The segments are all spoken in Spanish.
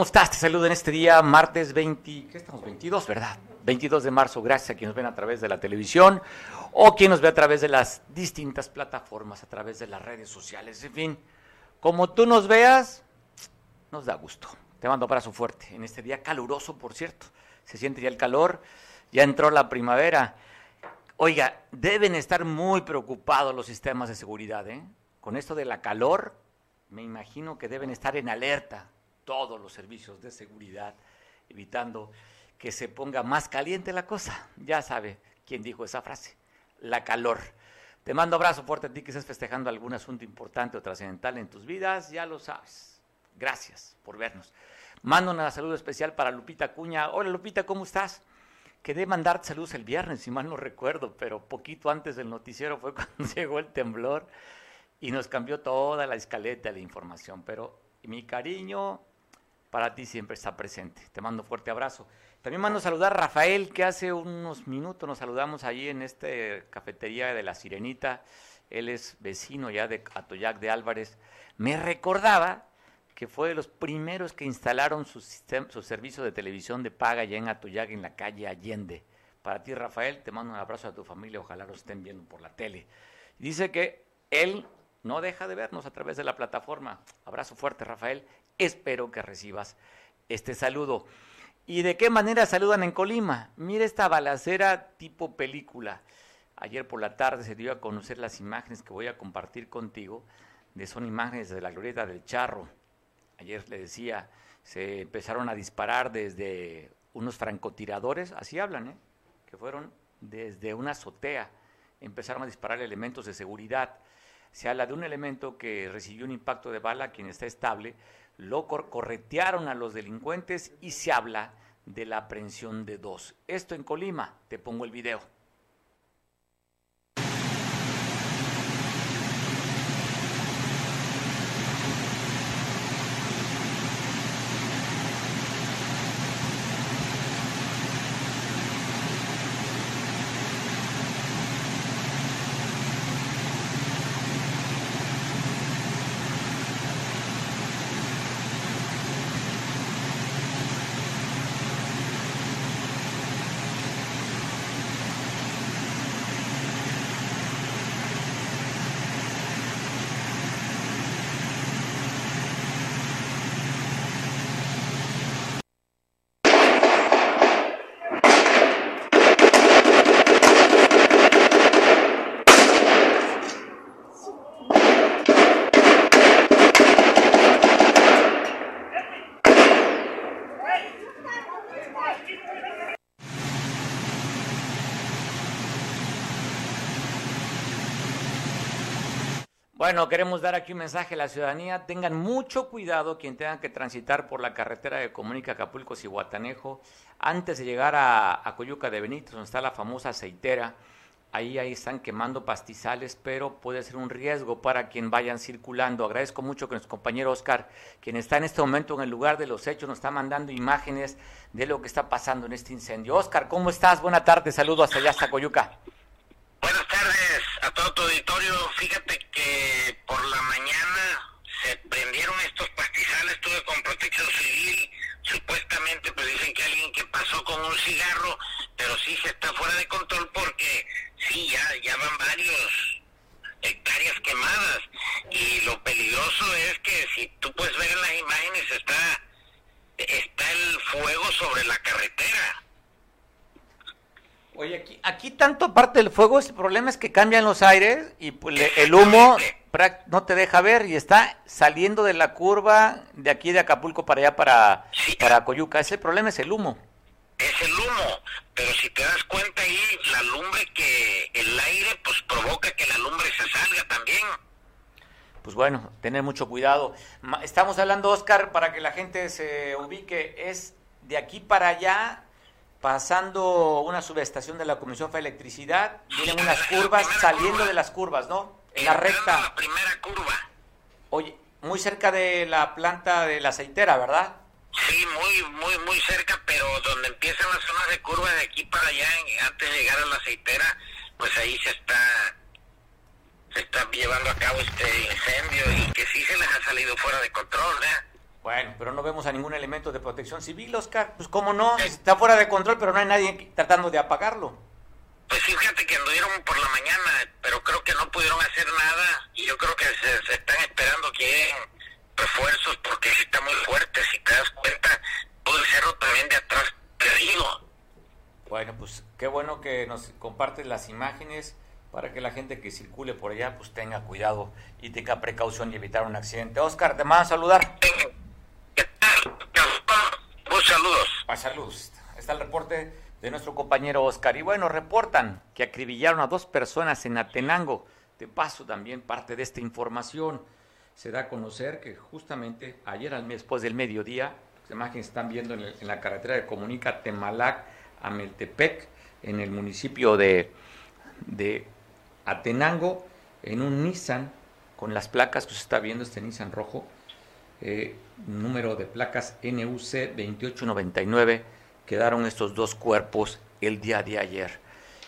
¿Cómo estás? Te saludo en este día, martes 20, ¿qué estamos? 22, ¿verdad? 22 de marzo, gracias a quienes nos ven a través de la televisión o quien nos ve a través de las distintas plataformas, a través de las redes sociales, en fin. Como tú nos veas, nos da gusto. Te mando abrazo fuerte en este día caluroso, por cierto. Se siente ya el calor, ya entró la primavera. Oiga, deben estar muy preocupados los sistemas de seguridad, ¿eh? Con esto de la calor, me imagino que deben estar en alerta todos los servicios de seguridad, evitando que se ponga más caliente la cosa. Ya sabe quién dijo esa frase, la calor. Te mando abrazo fuerte a ti que estés festejando algún asunto importante o trascendental en tus vidas, ya lo sabes. Gracias por vernos. Mando una saludo especial para Lupita Cuña. Hola Lupita, ¿cómo estás? Quedé mandarte saludos el viernes, si mal no recuerdo, pero poquito antes del noticiero fue cuando llegó el temblor y nos cambió toda la escaleta de la información. Pero mi cariño para ti siempre está presente. Te mando fuerte abrazo. También mando a saludar a Rafael, que hace unos minutos nos saludamos allí en esta cafetería de La Sirenita. Él es vecino ya de Atoyac de Álvarez. Me recordaba que fue de los primeros que instalaron su, su servicio de televisión de paga allá en Atoyac, en la calle Allende. Para ti, Rafael, te mando un abrazo a tu familia, ojalá lo estén viendo por la tele. Dice que él no deja de vernos a través de la plataforma. Abrazo fuerte, Rafael. Espero que recibas este saludo. ¿Y de qué manera saludan en Colima? Mira esta balacera tipo película. Ayer por la tarde se dio a conocer las imágenes que voy a compartir contigo. Son imágenes de la glorieta del Charro. Ayer le decía, se empezaron a disparar desde unos francotiradores, así hablan, ¿eh? que fueron desde una azotea. Empezaron a disparar elementos de seguridad. Se habla de un elemento que recibió un impacto de bala, quien está estable, lo corretearon a los delincuentes y se habla de la aprehensión de dos. Esto en Colima, te pongo el video. Bueno, queremos dar aquí un mensaje a la ciudadanía. Tengan mucho cuidado quien tenga que transitar por la carretera de Comunica Acapulco y Guatanejo antes de llegar a, Coyuca de Benítez, donde está la famosa aceitera. Ahí, ahí están quemando pastizales, pero puede ser un riesgo para quien vayan circulando. Agradezco mucho que nuestro compañero Oscar, quien está en este momento en el lugar de los hechos, nos está mandando imágenes de lo que está pasando en este incendio. Oscar, ¿cómo estás? Buenas tardes, saludos hasta allá, hasta Coyuca. Buenas tardes a todo tu auditorio. Fíjate que por la mañana se prendieron estos pastizales, estuve con protección civil, supuestamente pues dicen que alguien que pasó con un cigarro, pero sí se está fuera de control porque sí, ya, ya van varios hectáreas quemadas y lo peligroso es que si tú puedes ver en las imágenes está, está el fuego sobre la carretera Oye, aquí, aquí tanto parte del fuego, el problema es que cambian los aires y pues, el humo no te deja ver y está saliendo de la curva de aquí de Acapulco para allá, para, para Coyuca. Ese problema es el humo. Es el humo, pero si te das cuenta ahí, la lumbre que el aire pues provoca que la lumbre se salga también. Pues bueno, tener mucho cuidado. Estamos hablando, Oscar, para que la gente se ubique, es de aquí para allá pasando una subestación de la Comisión de Electricidad, vienen unas curvas saliendo de las curvas, ¿no? En la recta. La primera curva. Oye, muy cerca de la planta de la aceitera, ¿verdad? Sí, muy, muy, muy cerca, pero donde empiezan las zonas de curva de aquí para allá, antes de llegar a la aceitera, pues ahí se está se está llevando a cabo este incendio y que sí se les ha salido fuera de control, ¿eh? Bueno, pero no vemos a ningún elemento de protección civil, Oscar. Pues cómo no, está fuera de control, pero no hay nadie tratando de apagarlo. Pues fíjate que anduvieron por la mañana, pero creo que no pudieron hacer nada y yo creo que se, están esperando que lleguen refuerzos porque está muy fuerte, si te das cuenta, todo el cerro también de atrás perdido. Bueno, pues qué bueno que nos compartes las imágenes para que la gente que circule por allá pues tenga cuidado y tenga precaución y evitar un accidente. Oscar, te mando a saludar. Pues saludos. Ah, saludos. Está el reporte de nuestro compañero Oscar. Y bueno, reportan que acribillaron a dos personas en Atenango. De paso también parte de esta información. Se da a conocer que justamente ayer al después del mediodía, las imágenes están viendo en, la carretera que comunica Temalac a Meltepec, en el municipio de, de Atenango, en un Nissan con las placas que se está viendo, este Nissan rojo, eh, número de placas NUC 2899 quedaron estos dos cuerpos el día de ayer.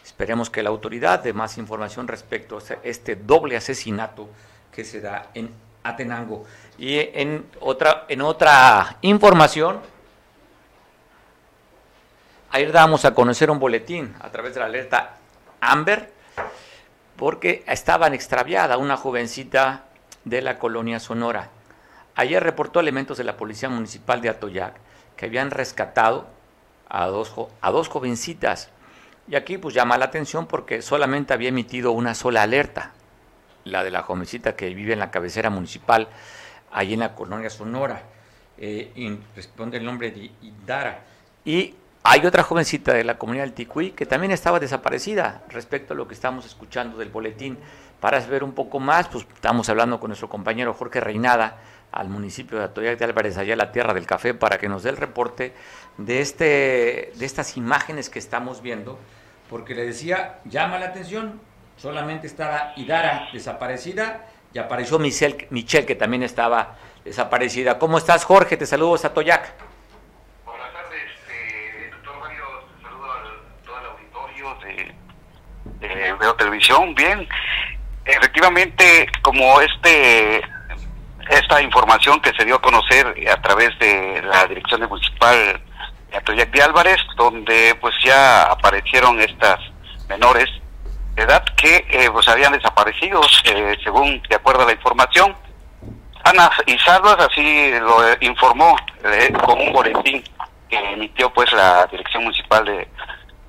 Esperemos que la autoridad dé más información respecto a este doble asesinato que se da en Atenango. Y en otra, en otra información, ayer damos a conocer un boletín a través de la alerta Amber, porque estaban extraviada una jovencita de la colonia Sonora. Ayer reportó elementos de la Policía Municipal de Atoyac que habían rescatado a dos, a dos jovencitas. Y aquí pues llama la atención porque solamente había emitido una sola alerta, la de la jovencita que vive en la cabecera municipal, allí en la colonia Sonora, eh, y responde el nombre de Idara. Y hay otra jovencita de la comunidad del Ticuí que también estaba desaparecida respecto a lo que estamos escuchando del boletín. Para saber un poco más, pues estamos hablando con nuestro compañero Jorge Reinada, al municipio de Atoyac de Álvarez, allá la tierra del café, para que nos dé el reporte de, este, de estas imágenes que estamos viendo, porque le decía, llama la atención, solamente estaba Idara desaparecida y apareció Michelle, Michelle que también estaba desaparecida. ¿Cómo estás, Jorge? Te saludo a Toyac. Buenas tardes, este, doctor Mario, saludo a todo el auditorio de, de Veo Televisión. Bien, efectivamente, como este esta información que se dio a conocer a través de la Dirección Municipal de Atoyac de Álvarez, donde pues ya aparecieron estas menores de edad que eh, pues habían desaparecido, eh, según de acuerdo a la información. Ana y Salvas así lo informó eh, con un boletín que emitió pues la Dirección Municipal de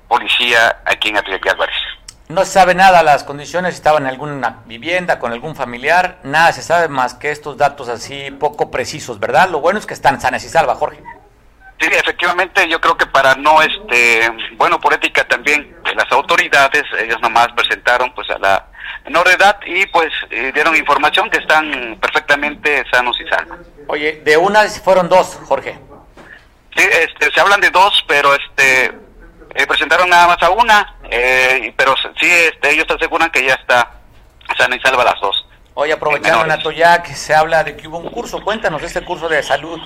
Policía aquí en Atoyac de Álvarez. No se sabe nada, las condiciones estaban en alguna vivienda, con algún familiar, nada se sabe más que estos datos así poco precisos, ¿verdad? Lo bueno es que están sanas y salva, Jorge. Sí, efectivamente, yo creo que para no, este, bueno, por ética también de las autoridades, ellos nomás presentaron pues a la menor edad y pues eh, dieron información que están perfectamente sanos y salvos. Oye, de una fueron dos, Jorge. Sí, este, se hablan de dos, pero este, eh, presentaron nada más a una, eh, pero sí, este, ellos aseguran que ya está sana y salva las dos. Hoy aprovechando en que se habla de que hubo un curso, cuéntanos este curso de salud.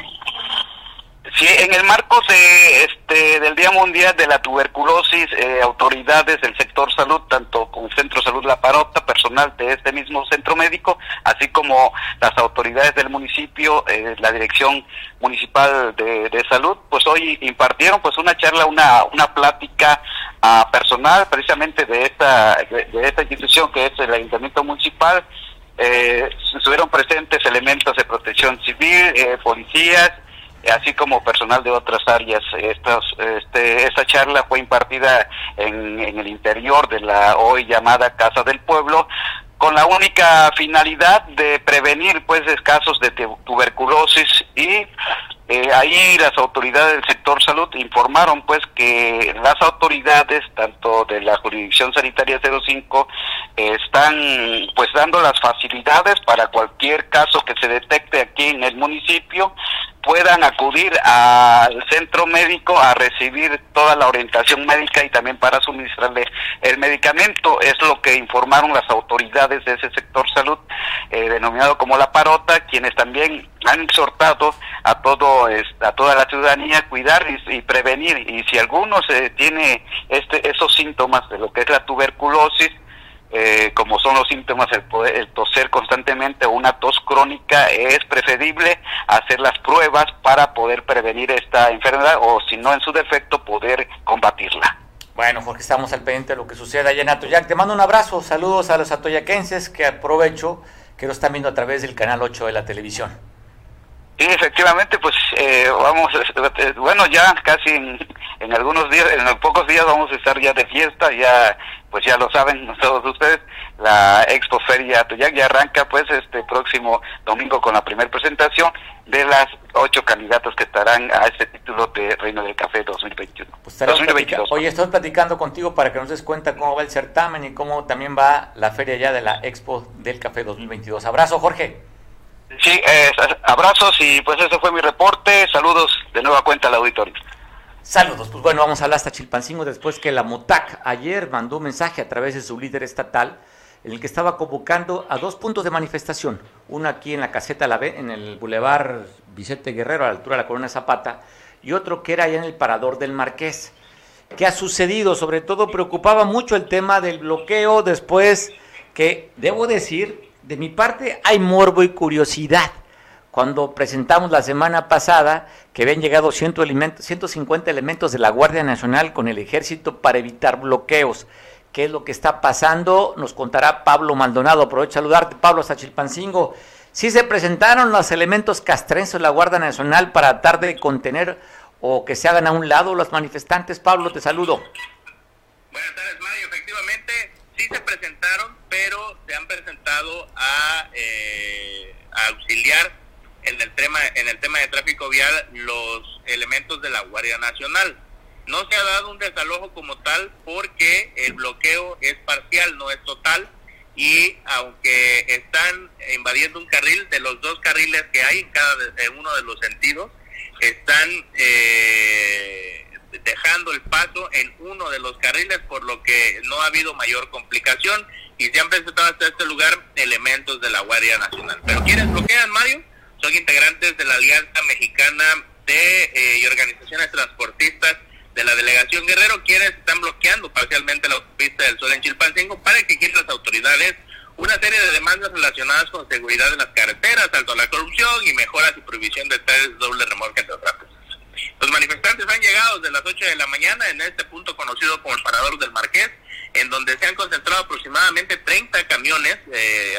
Sí, en el marco de este del Día Mundial de la Tuberculosis, eh, autoridades del sector salud, tanto con Centro Salud La Parota, personal de este mismo centro médico, así como las autoridades del municipio, eh, la Dirección Municipal de, Salud, pues hoy impartieron pues una charla, una una plática a personal precisamente de esta de, esta institución que es el Ayuntamiento Municipal. Eh, estuvieron presentes elementos de protección civil, eh, policías, así como personal de otras áreas. Estas, este, esta charla fue impartida en, en el interior de la hoy llamada Casa del Pueblo, con la única finalidad de prevenir pues casos de tuberculosis y eh, ahí las autoridades del sector salud informaron pues que las autoridades tanto de la jurisdicción sanitaria 05 eh, están pues dando las facilidades para cualquier caso que se detecte aquí en el municipio puedan acudir al centro médico a recibir toda la orientación médica y también para suministrarle el medicamento. Es lo que informaron las autoridades de ese sector salud, eh, denominado como la parota, quienes también han exhortado a todo a toda la ciudadanía a cuidar y, prevenir. Y si alguno se tiene este, esos síntomas de lo que es la tuberculosis, eh, como son los síntomas el, poder, el toser constantemente o una tos crónica, es preferible hacer las pruebas para poder prevenir esta enfermedad o si no en su defecto poder combatirla. Bueno, Jorge, estamos al pendiente de lo que suceda allá en Atoyac. Te mando un abrazo, saludos a los atoyaquenses que aprovecho que lo están viendo a través del canal 8 de la televisión. Sí, efectivamente, pues eh, vamos, eh, bueno, ya casi en, algunos días, en pocos días vamos a estar ya de fiesta, ya, pues ya lo saben todos ustedes, la Expo Feria Atoyac ya arranca pues este próximo domingo con la primera presentación de las ocho candidatos que estarán a este título de Reino del Café 2021. Pues 2022. Oye, estoy platicando contigo para que nos des cuenta cómo va el certamen y cómo también va la feria ya de la Expo del Café 2022. Abrazo, Jorge. Sí, eh, abrazos y pues ese fue mi reporte. Saludos de nueva cuenta al auditorio. Saludos, pues bueno, vamos a hablar hasta Chilpancingo después que la MOTAC ayer mandó un mensaje a través de su líder estatal en el que estaba convocando a dos puntos de manifestación, uno aquí en la caseta La en el bulevar Vicente Guerrero a la altura de la Corona Zapata y otro que era allá en el parador del Marqués. ¿Qué ha sucedido? Sobre todo preocupaba mucho el tema del bloqueo después que, debo decir, de mi parte hay morbo y curiosidad. Cuando presentamos la semana pasada que habían llegado 150 elementos de la Guardia Nacional con el ejército para evitar bloqueos. ¿Qué es lo que está pasando? Nos contará Pablo Maldonado. Aprovecho saludarte, Pablo Sachilpancingo. Sí se presentaron los elementos castrenses de la Guardia Nacional para tratar de contener o que se hagan a un lado los manifestantes. Pablo, te saludo. Buenas tardes, Mario. Efectivamente, sí se presentaron, pero se han presentado a, eh, auxiliar en el tema en el tema de tráfico vial los elementos de la Guardia Nacional. No se ha dado un desalojo como tal porque el bloqueo es parcial, no es total y aunque están invadiendo un carril de los dos carriles que hay en cada en uno de los sentidos, están eh, dejando el paso en uno de los carriles, por lo que no ha habido mayor complicación y se han presentado hasta este lugar elementos de la Guardia Nacional. Pero quienes bloquean, Mario, son integrantes de la Alianza Mexicana de eh, y Organizaciones Transportistas de la Delegación Guerrero, quienes están bloqueando parcialmente la autopista del Sol en Chilpancingo para exigir las autoridades una serie de demandas relacionadas con seguridad de las carreteras, alto a la corrupción y mejoras y prohibición de tres doble remolque, entre otras los manifestantes han llegado desde las 8 de la mañana en este punto conocido como el Parador del Marqués, en donde se han concentrado aproximadamente 30 camiones, eh,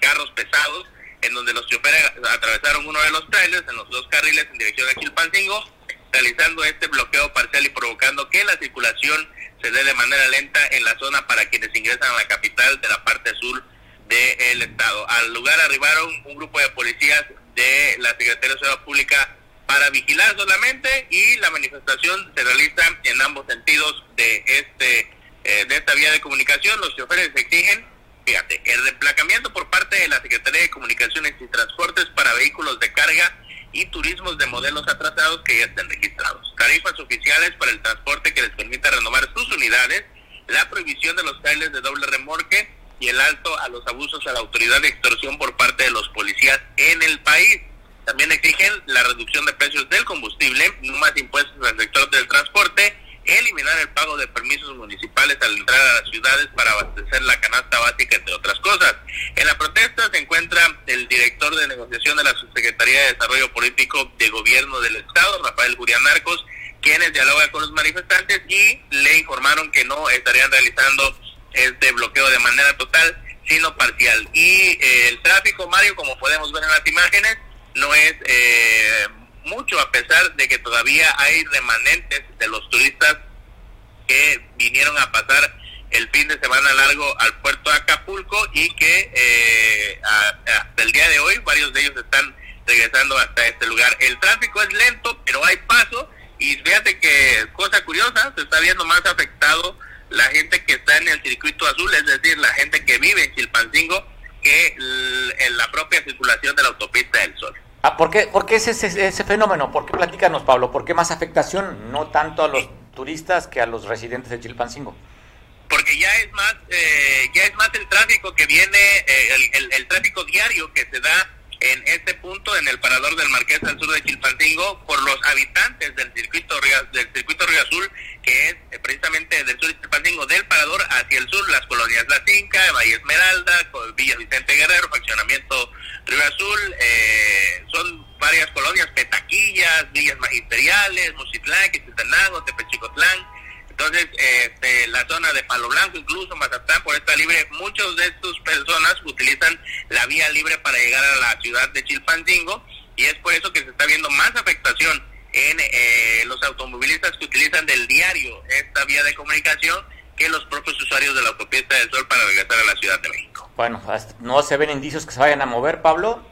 carros pesados, en donde los choferes atravesaron uno de los trailers en los dos carriles en dirección a Chilpancingo, realizando este bloqueo parcial y provocando que la circulación se dé de manera lenta en la zona para quienes ingresan a la capital de la parte sur del estado. Al lugar arribaron un grupo de policías de la Secretaría de Seguridad Pública para vigilar solamente y la manifestación se realiza en ambos sentidos de este eh, de esta vía de comunicación. Los choferes exigen, fíjate, el reemplacamiento por parte de la Secretaría de Comunicaciones y Transportes para vehículos de carga y turismos de modelos atrasados que ya estén registrados. Tarifas oficiales para el transporte que les permita renovar sus unidades, la prohibición de los trailers de doble remorque y el alto a los abusos a la autoridad de extorsión por parte de los policías en el país. También exigen la reducción de precios del combustible, no más impuestos al sector del transporte, eliminar el pago de permisos municipales al entrar a las ciudades para abastecer la canasta básica, entre otras cosas. En la protesta se encuentra el director de negociación de la Subsecretaría de Desarrollo Político de Gobierno del Estado, Rafael Gurianarcos, quienes dialogan con los manifestantes y le informaron que no estarían realizando este bloqueo de manera total, sino parcial. Y eh, el tráfico, Mario, como podemos ver en las imágenes, no es eh, mucho, a pesar de que todavía hay remanentes de los turistas que vinieron a pasar el fin de semana largo al puerto de Acapulco y que eh, hasta el día de hoy varios de ellos están regresando hasta este lugar. El tráfico es lento, pero hay paso y fíjate que cosa curiosa, se está viendo más afectado la gente que está en el circuito azul, es decir, la gente que vive en Chilpancingo, que en la propia circulación de la autopista del Sol. Ah, ¿por, qué, es ese, ese, fenómeno? ¿Por qué platícanos, Pablo? ¿Por qué más afectación? No tanto a los turistas que a los residentes de Chilpancingo. Porque ya es más, eh, ya es más el tráfico que viene, eh, el, tráfico diario que se da en este punto, en el parador del Marqués al sur de Chilpancingo, por los habitantes del circuito del circuito Río Azul, que es eh, precisamente del sur de Chilpancingo, del parador hacia el sur, las colonias La Cinca, Valle Esmeralda, Villa Vicente Guerrero, fraccionamiento Río Azul eh, son varias colonias, Petaquillas, Villas Magisteriales, Musitlán, Quetzaltenango, Tepechicotlán, entonces, este, la zona de Palo Blanco, incluso Mazatán, por esta libre, muchas de estas personas utilizan la vía libre para llegar a la ciudad de Chilpancingo y es por eso que se está viendo más afectación en eh, los automovilistas que utilizan del diario esta vía de comunicación que los propios usuarios de la autopista del Sol para regresar a la Ciudad de México. Bueno, ¿no se ven indicios que se vayan a mover, Pablo?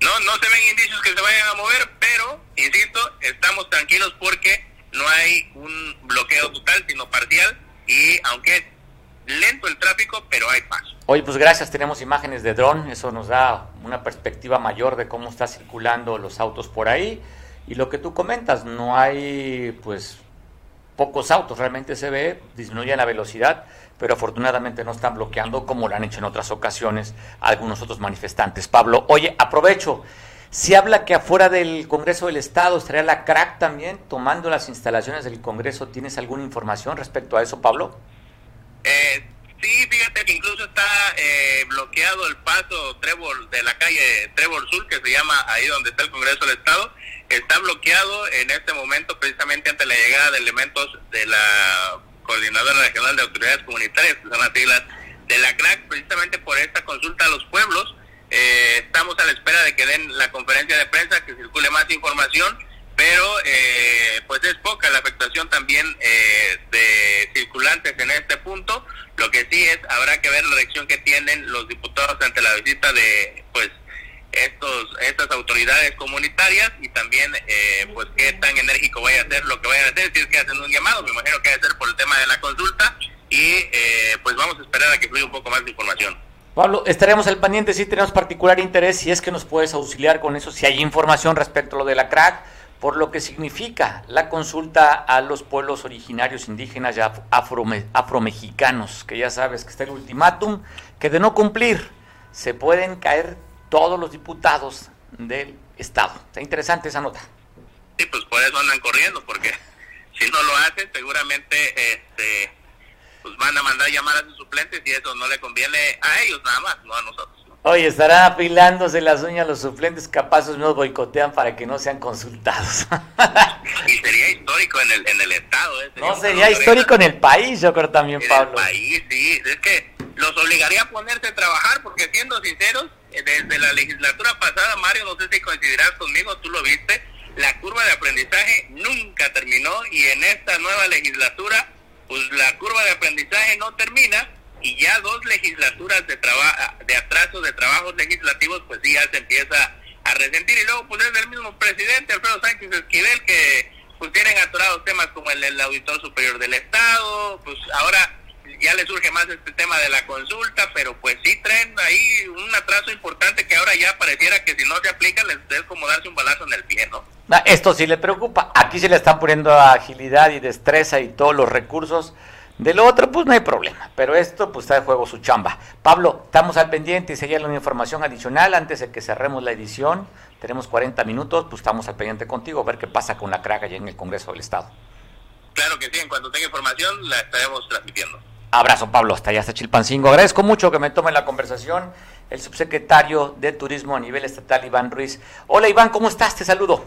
No, no se ven indicios que se vayan a mover, pero, insisto, estamos tranquilos porque no hay un bloqueo total, sino parcial, y aunque es lento el tráfico, pero hay paso. Oye, pues gracias, tenemos imágenes de dron, eso nos da una perspectiva mayor de cómo está circulando los autos por ahí. Y lo que tú comentas, no hay pues pocos autos, realmente se ve, disminuye la velocidad, pero afortunadamente no están bloqueando como lo han hecho en otras ocasiones algunos otros manifestantes. Pablo, oye, aprovecho, se habla que afuera del Congreso del Estado estaría la CRAC también tomando las instalaciones del Congreso. ¿Tienes alguna información respecto a eso, Pablo? Eh, sí, fíjate que incluso está eh, bloqueado el paso Trébol de la calle Trébol Sur, que se llama ahí donde está el Congreso del Estado. Está bloqueado en este momento precisamente ante la llegada de elementos de la Coordinadora Regional de Autoridades Comunitarias, que son las siglas de la CRAC, precisamente por esta consulta a los pueblos eh, estamos a la espera de que den la conferencia de prensa, que circule más información, pero eh, pues es poca la afectación también eh, de circulantes en este punto. Lo que sí es, habrá que ver la reacción que tienen los diputados ante la visita de pues estos estas autoridades comunitarias y también pues qué tan enérgico vaya a ser lo que vayan a hacer, si es que hacen un llamado, me imagino que va a ser por el tema de la consulta y pues vamos a esperar a que fluya un poco más de información. Pablo, estaremos al pendiente si tenemos particular interés, si es que nos puedes auxiliar con eso, si hay información respecto a lo de la CRAC, por lo que significa la consulta a los pueblos originarios indígenas y afromexicanos, que ya sabes que está el ultimátum, que de no cumplir se pueden caer todos los diputados del Estado. Está interesante esa nota. Sí, pues por eso andan corriendo, porque si no lo hacen, seguramente este pues van a mandar llamar a sus suplentes y eso no le conviene a ellos nada más, no a nosotros. Oye, estará afilándose las uñas los suplentes, capaz nos boicotean para que no sean consultados. y sería histórico en el, en el Estado. ¿eh? no, sería histórico en el país, yo creo también, Pablo. En el país, sí. Es que los obligaría a ponerse a trabajar, porque siendo sinceros, eh, desde la legislatura pasada, Mario, no sé si coincidirás conmigo, tú lo viste, la curva de aprendizaje nunca terminó y en esta nueva legislatura pues la curva de aprendizaje no termina y ya dos legislaturas de de atraso de trabajos legislativos pues sí ya se empieza a resentir. Y luego pues es el mismo presidente Alfredo Sánchez Esquivel que pues tienen atorados temas como el del auditor superior del estado pues ahora ya le surge más este tema de la consulta, pero pues sí traen ahí un atraso importante que ahora ya pareciera que si no se aplica les es como darse un balazo en el pie, ¿no? Ah, esto sí le preocupa. Aquí se le están poniendo agilidad y destreza y todos los recursos. De lo otro, pues no hay problema. Pero esto, pues está de juego su chamba. Pablo, estamos al pendiente y si hay alguna información adicional antes de que cerremos la edición. Tenemos 40 minutos, pues estamos al pendiente contigo a ver qué pasa con la craga allá en el Congreso del Estado. Claro que sí, en cuanto tenga información la estaremos transmitiendo. Abrazo, Pablo, hasta allá, hasta Chilpancingo. Agradezco mucho que me tome la conversación el subsecretario de Turismo a nivel estatal, Iván Ruiz. Hola, Iván, ¿cómo estás? Te saludo.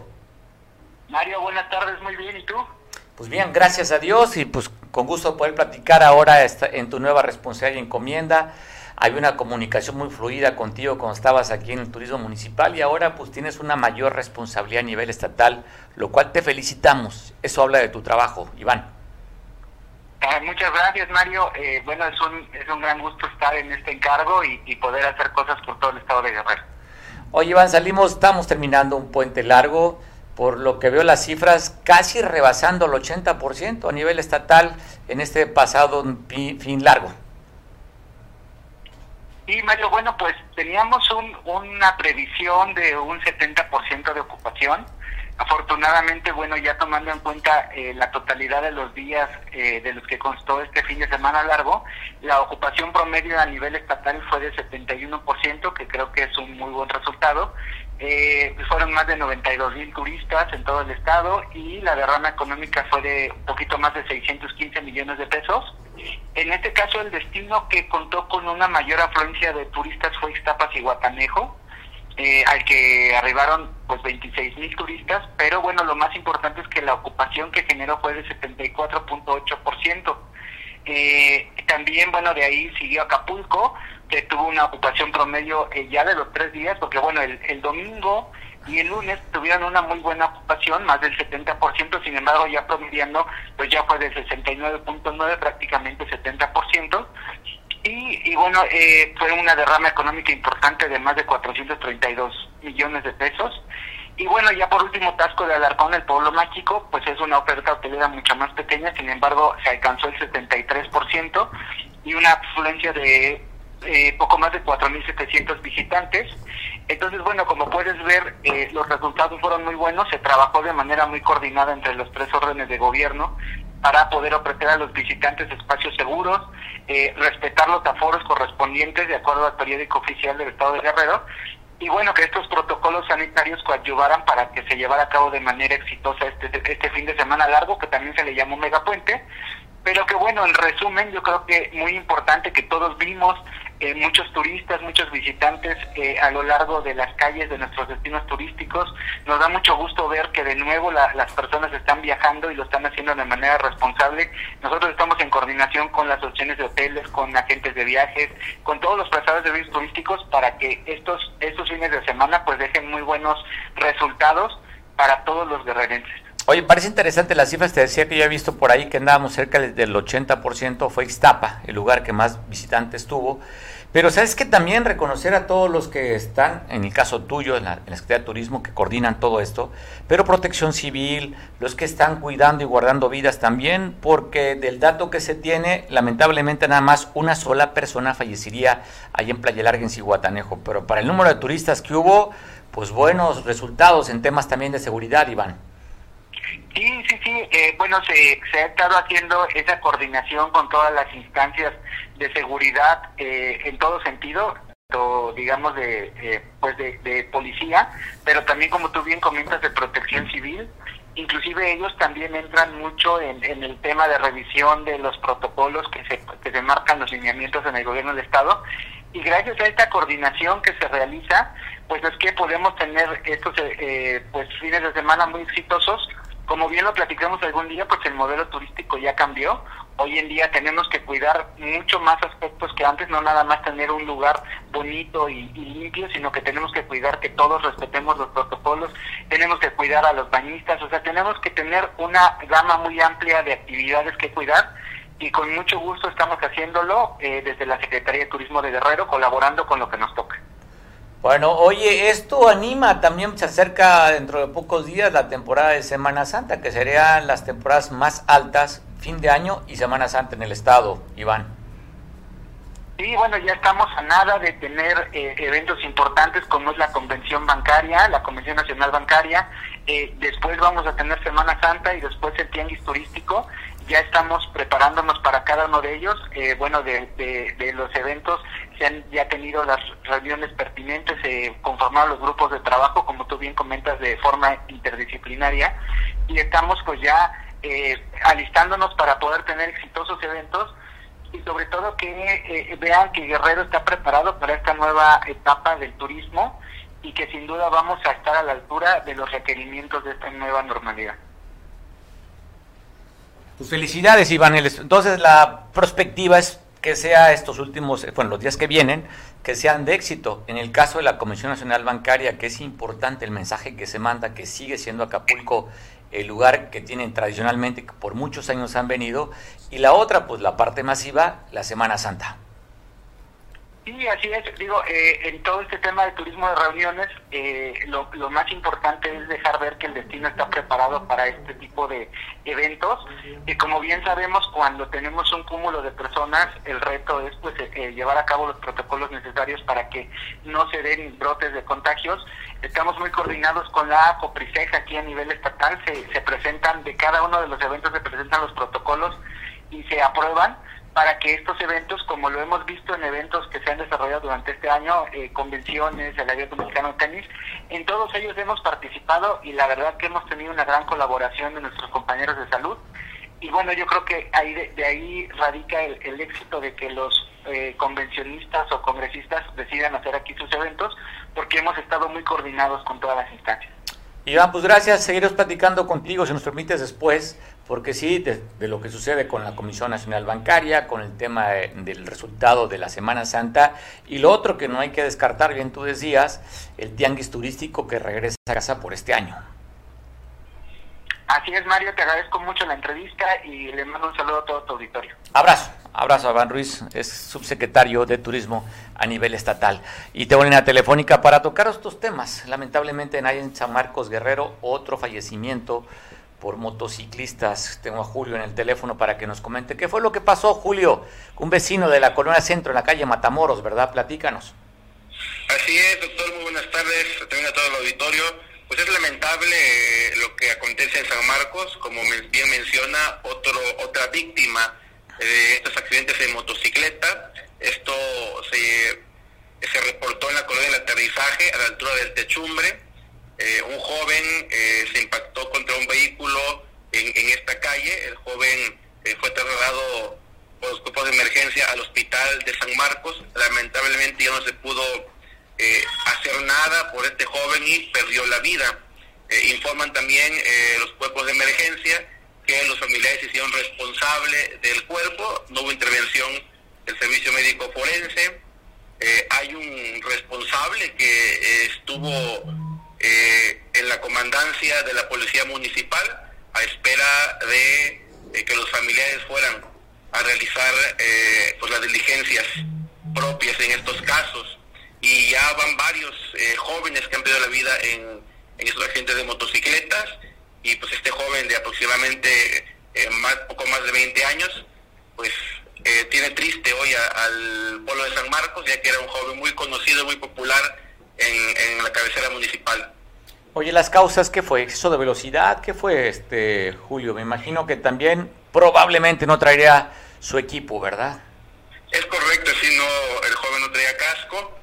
Mario, buenas tardes, muy bien, ¿y tú? Pues bien, gracias a Dios y pues con gusto poder platicar ahora en tu nueva responsabilidad y encomienda. Hay una comunicación muy fluida contigo cuando estabas aquí en el turismo municipal y ahora pues tienes una mayor responsabilidad a nivel estatal, lo cual te felicitamos. Eso habla de tu trabajo, Iván. Ah, muchas gracias, Mario. Eh, bueno, es un, es un gran gusto estar en este encargo y, poder hacer cosas por todo el estado de Guerrero. Oye, Iván, salimos, estamos terminando un puente largo, por lo que veo las cifras casi rebasando el 80% a nivel estatal en este pasado fin largo. Sí, Mario, bueno, pues teníamos un, una previsión de un 70% de ocupación Afortunadamente, bueno, ya tomando en cuenta eh, la totalidad de los días eh, de los que constó este fin de semana largo, la ocupación promedio a nivel estatal fue de 71%, que creo que es un muy buen resultado. Eh, fueron más de 92 mil turistas en todo el estado y la derrama económica fue de un poquito más de 615 millones de pesos. En este caso, el destino que contó con una mayor afluencia de turistas fue Ixtapas y Guatanejo eh, al que arribaron pues 26 mil turistas, pero bueno, lo más importante es que la ocupación que generó fue de 74.8%. Eh, también, bueno, de ahí siguió Acapulco, que tuvo una ocupación promedio eh, ya de los tres días, porque bueno, el, el domingo y el lunes tuvieron una muy buena ocupación, más del 70%, sin embargo ya promediando, pues ya fue de 69.9, prácticamente 70%, y, y bueno, eh, fue una derrama económica importante de más de 432 millones de pesos, y bueno, ya por último, Tasco de Alarcón, el pueblo mágico, pues es una oferta hotelera mucho más pequeña, sin embargo, se alcanzó el 73% y una afluencia de eh, poco más de 4.700 visitantes. Entonces, bueno, como puedes ver, eh, los resultados fueron muy buenos, se trabajó de manera muy coordinada entre los tres órdenes de gobierno para poder ofrecer a los visitantes espacios seguros, eh, respetar los aforos correspondientes de acuerdo al periódico oficial del Estado de Guerrero. Y bueno, que estos protocolos sanitarios coadyuvaran para que se llevara a cabo de manera exitosa este, este fin de semana largo, que también se le llamó Megapuente, pero que bueno, en resumen, yo creo que muy importante que todos vimos eh, muchos turistas, muchos visitantes eh, a lo largo de las calles de nuestros destinos turísticos. Nos da mucho gusto ver que de nuevo las personas están viajando y lo están haciendo de manera responsable. Nosotros estamos en coordinación con las opciones de hoteles, con agentes de viajes, con todos los prestadores de servicios turísticos para que estos, estos fines de semana pues dejen muy buenos resultados para todos los guerrerenses. Oye, parece interesante las cifras, te decía que yo he visto por ahí que andábamos cerca del 80%, fue Ixtapa, el lugar que más visitantes tuvo. Pero sabes que también reconocer a todos los que están, en el caso tuyo, en la, Secretaría de Turismo, que coordinan todo esto, pero protección civil, los que están cuidando y guardando vidas también, porque del dato que se tiene, lamentablemente nada más una sola persona fallecería ahí en Playa Larga, en Cihuatanejo. Pero para el número de turistas que hubo, pues buenos resultados en temas también de seguridad, Iván. Sí, sí, sí. Eh, bueno, se, se ha estado haciendo esa coordinación con todas las instancias de seguridad eh, en todo sentido, digamos de eh, pues de, policía, pero también como tú bien comentas de protección civil. Inclusive ellos también entran mucho en, el tema de revisión de los protocolos que se, que se marcan los lineamientos en el gobierno del estado y gracias a esta coordinación que se realiza, pues es que podemos tener estos eh, pues fines de semana muy exitosos como bien lo platicamos algún día, pues el modelo turístico ya cambió. Hoy en día tenemos que cuidar mucho más aspectos que antes, no nada más tener un lugar bonito y, limpio, sino que tenemos que cuidar que todos respetemos los protocolos, tenemos que cuidar a los bañistas, o sea, tenemos que tener una gama muy amplia de actividades que cuidar y con mucho gusto estamos haciéndolo eh, desde la Secretaría de Turismo de Guerrero, colaborando con lo que nos toca. Bueno, oye, esto anima, también se acerca dentro de pocos días la temporada de Semana Santa, que serían las temporadas más altas, fin de año y Semana Santa en el estado, Iván. Sí, bueno, ya estamos a nada de tener eh, eventos importantes como es la convención bancaria, la convención nacional bancaria, eh, después vamos a tener Semana Santa y después el tianguis turístico ya estamos preparándonos para cada uno de ellos. Eh, bueno, de, los eventos se han ya tenido las reuniones pertinentes, se conformaron los grupos de trabajo, como tú bien comentas, de forma interdisciplinaria, y estamos pues ya eh, alistándonos para poder tener exitosos eventos y sobre todo que eh, vean que Guerrero está preparado para esta nueva etapa del turismo y que sin duda vamos a estar a la altura de los requerimientos de esta nueva normalidad. Pues felicidades, Iván. Entonces la perspectiva es que sea estos últimos, eh, bueno, los días que vienen, que sean de éxito. En el caso de la Comisión Nacional Bancaria, que es importante el mensaje que se manda, que sigue siendo Acapulco el lugar que tienen tradicionalmente, que por muchos años han venido, y la otra, pues la parte masiva, la Semana Santa. Sí, así es. Digo, eh, en todo este tema de turismo de reuniones, eh, lo, lo, más importante es dejar ver que el destino está preparado para este tipo de eventos. Y como bien sabemos, cuando tenemos un cúmulo de personas, el reto es pues eh, llevar a cabo los protocolos necesarios para que no se den brotes de contagios. Estamos muy coordinados con la COPRISEJ aquí a nivel estatal. Se, se presentan, de cada uno de los eventos se presentan los protocolos y se aprueban para que estos eventos, como lo hemos visto en eventos que se han desarrollado durante este año, eh, convenciones, el Abierto Mexicano de Tenis, en todos ellos hemos participado y la verdad que hemos tenido una gran colaboración de nuestros compañeros de salud y bueno, yo creo que ahí de, ahí radica el, éxito de que los eh, convencionistas o congresistas decidan hacer aquí sus eventos, porque hemos estado muy coordinados con todas las instancias. Iván, pues gracias, seguiremos platicando contigo, si nos permites después, porque sí, de, lo que sucede con la Comisión Nacional Bancaria, con el tema del resultado de la Semana Santa, y lo otro que no hay que descartar, bien tú decías, el tianguis turístico que regresa a casa por este año. Así es, Mario, te agradezco mucho la entrevista y le mando un saludo a todo tu auditorio. Abrazo, abrazo a Iván Ruiz, es subsecretario de Turismo a nivel estatal. Y tengo línea telefónica para tocar estos temas. Lamentablemente en San Marcos Guerrero otro fallecimiento por motociclistas. Tengo a Julio en el teléfono para que nos comente qué fue lo que pasó, Julio. Un vecino de la Colonia Centro en la calle Matamoros, ¿verdad? Platícanos. Así es, doctor, muy buenas tardes. También a todo el auditorio. Pues es lamentable eh, lo que acontece en San Marcos, como bien menciona, otro, otra víctima de estos accidentes de motocicleta. Esto se, se reportó en la colonia del aterrizaje a la altura del techumbre. Eh, un joven eh, se impactó contra un vehículo en, en calle. El joven fue trasladado por los grupos de emergencia al hospital de San Marcos. Lamentablemente ya no se pudo eh, hacer nada por este joven y perdió la vida. Eh, informan también eh, los cuerpos de emergencia que los familiares hicieron responsables del cuerpo, no hubo intervención del servicio médico forense, hay un responsable que estuvo en la comandancia de la policía municipal a espera de que los familiares fueran a realizar pues las diligencias propias en estos casos y ya van varios eh, jóvenes que han perdido la vida en, estos accidentes de motocicletas y pues este joven de aproximadamente eh, más, poco más de 20 años pues eh, tiene triste hoy al pueblo de San Marcos ya que era un joven muy conocido, muy popular en la cabecera municipal. Oye, las causas, ¿qué fue? ¿Exceso de velocidad? ¿Qué fue, este Julio? Me imagino que también probablemente no traería su equipo, ¿verdad? Es correcto, sí, no, el joven no traía casco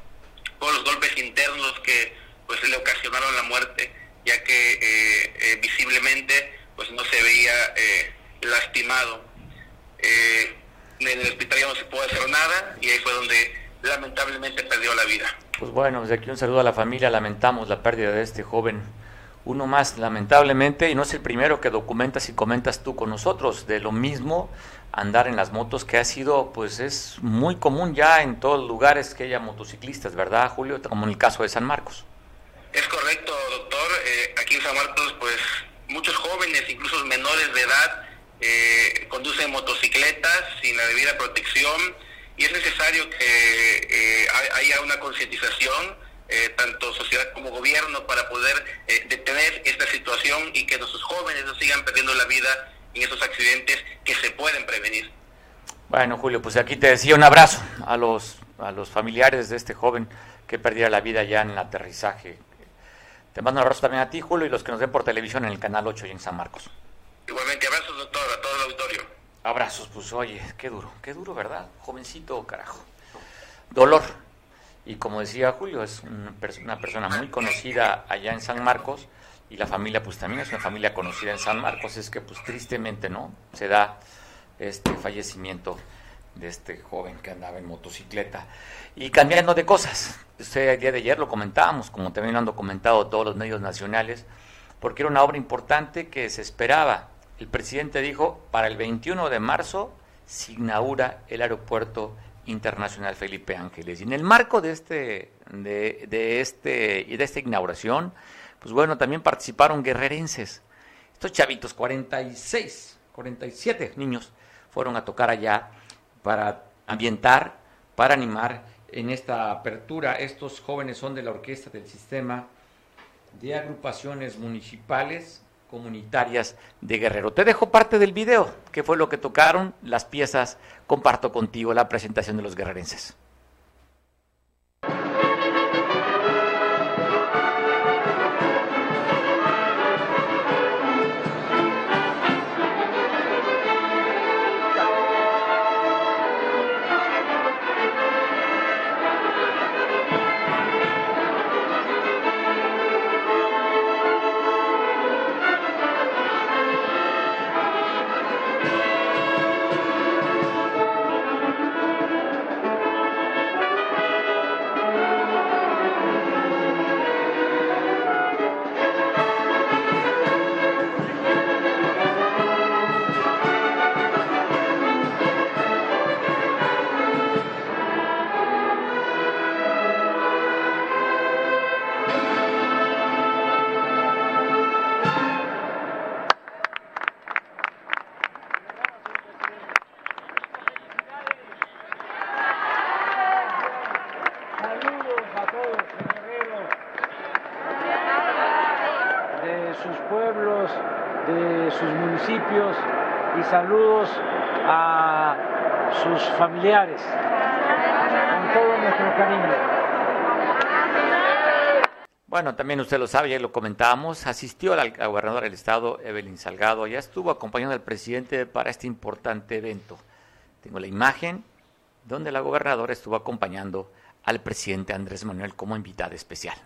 los golpes internos que pues le ocasionaron la muerte, ya que eh, eh, visiblemente pues no se veía eh, lastimado. en el hospital ya no se pudo hacer nada y ahí fue donde lamentablemente perdió la vida. Pues bueno, desde aquí un saludo a la familia, lamentamos la pérdida de este joven. Uno más, lamentablemente, y no es el primero que documentas y comentas tú con nosotros, de lo mismo andar en las motos, que ha sido, pues es muy común ya en todos los lugares que haya motociclistas, ¿verdad, Julio? Como en el caso de San Marcos. Es correcto, doctor. Eh, aquí en San Marcos, pues muchos jóvenes, incluso menores de edad, eh, conducen motocicletas sin la debida protección y es necesario que eh, haya una concientización, tanto sociedad como gobierno, para poder detener esta situación y que nuestros jóvenes no sigan perdiendo la vida en esos accidentes que se pueden prevenir. Bueno, Julio, pues aquí te decía un abrazo a los, a los familiares de este joven que perdiera la vida ya en el aterrizaje. Te mando un abrazo también a ti, Julio, y los que nos ven por televisión en el canal 8 y en San Marcos. Igualmente, abrazos, doctor, a todo el auditorio. Abrazos, pues oye, qué duro, qué duro, ¿verdad? Jovencito, carajo. Dolor. Y como decía Julio, es una persona muy conocida allá en San Marcos y la familia pues también es una familia conocida en San Marcos, es que pues tristemente, ¿no? Se da este fallecimiento de este joven que andaba en motocicleta. Y cambiando de cosas, el día de ayer lo comentábamos, como también lo han documentado todos los medios nacionales, porque era una obra importante que se esperaba. El presidente dijo, para el 21 de marzo se inaugura el aeropuerto internacional Felipe Ángeles. Y en el marco de este de, este de esta inauguración pues bueno, también participaron guerrerenses. Estos chavitos, 46, 47 niños, fueron a tocar allá para ambientar, para animar en esta apertura. Estos jóvenes son de la orquesta del sistema de agrupaciones municipales comunitarias de Guerrero. Te dejo parte del video, que fue lo que tocaron las piezas. Comparto contigo la presentación de los guerrerenses. Bueno, también usted lo sabe, ya lo comentábamos, asistió la gobernadora del estado, Evelyn Salgado, ya estuvo acompañando al presidente para este importante evento. Tengo la imagen donde la gobernadora estuvo acompañando al presidente Andrés Manuel como invitada especial.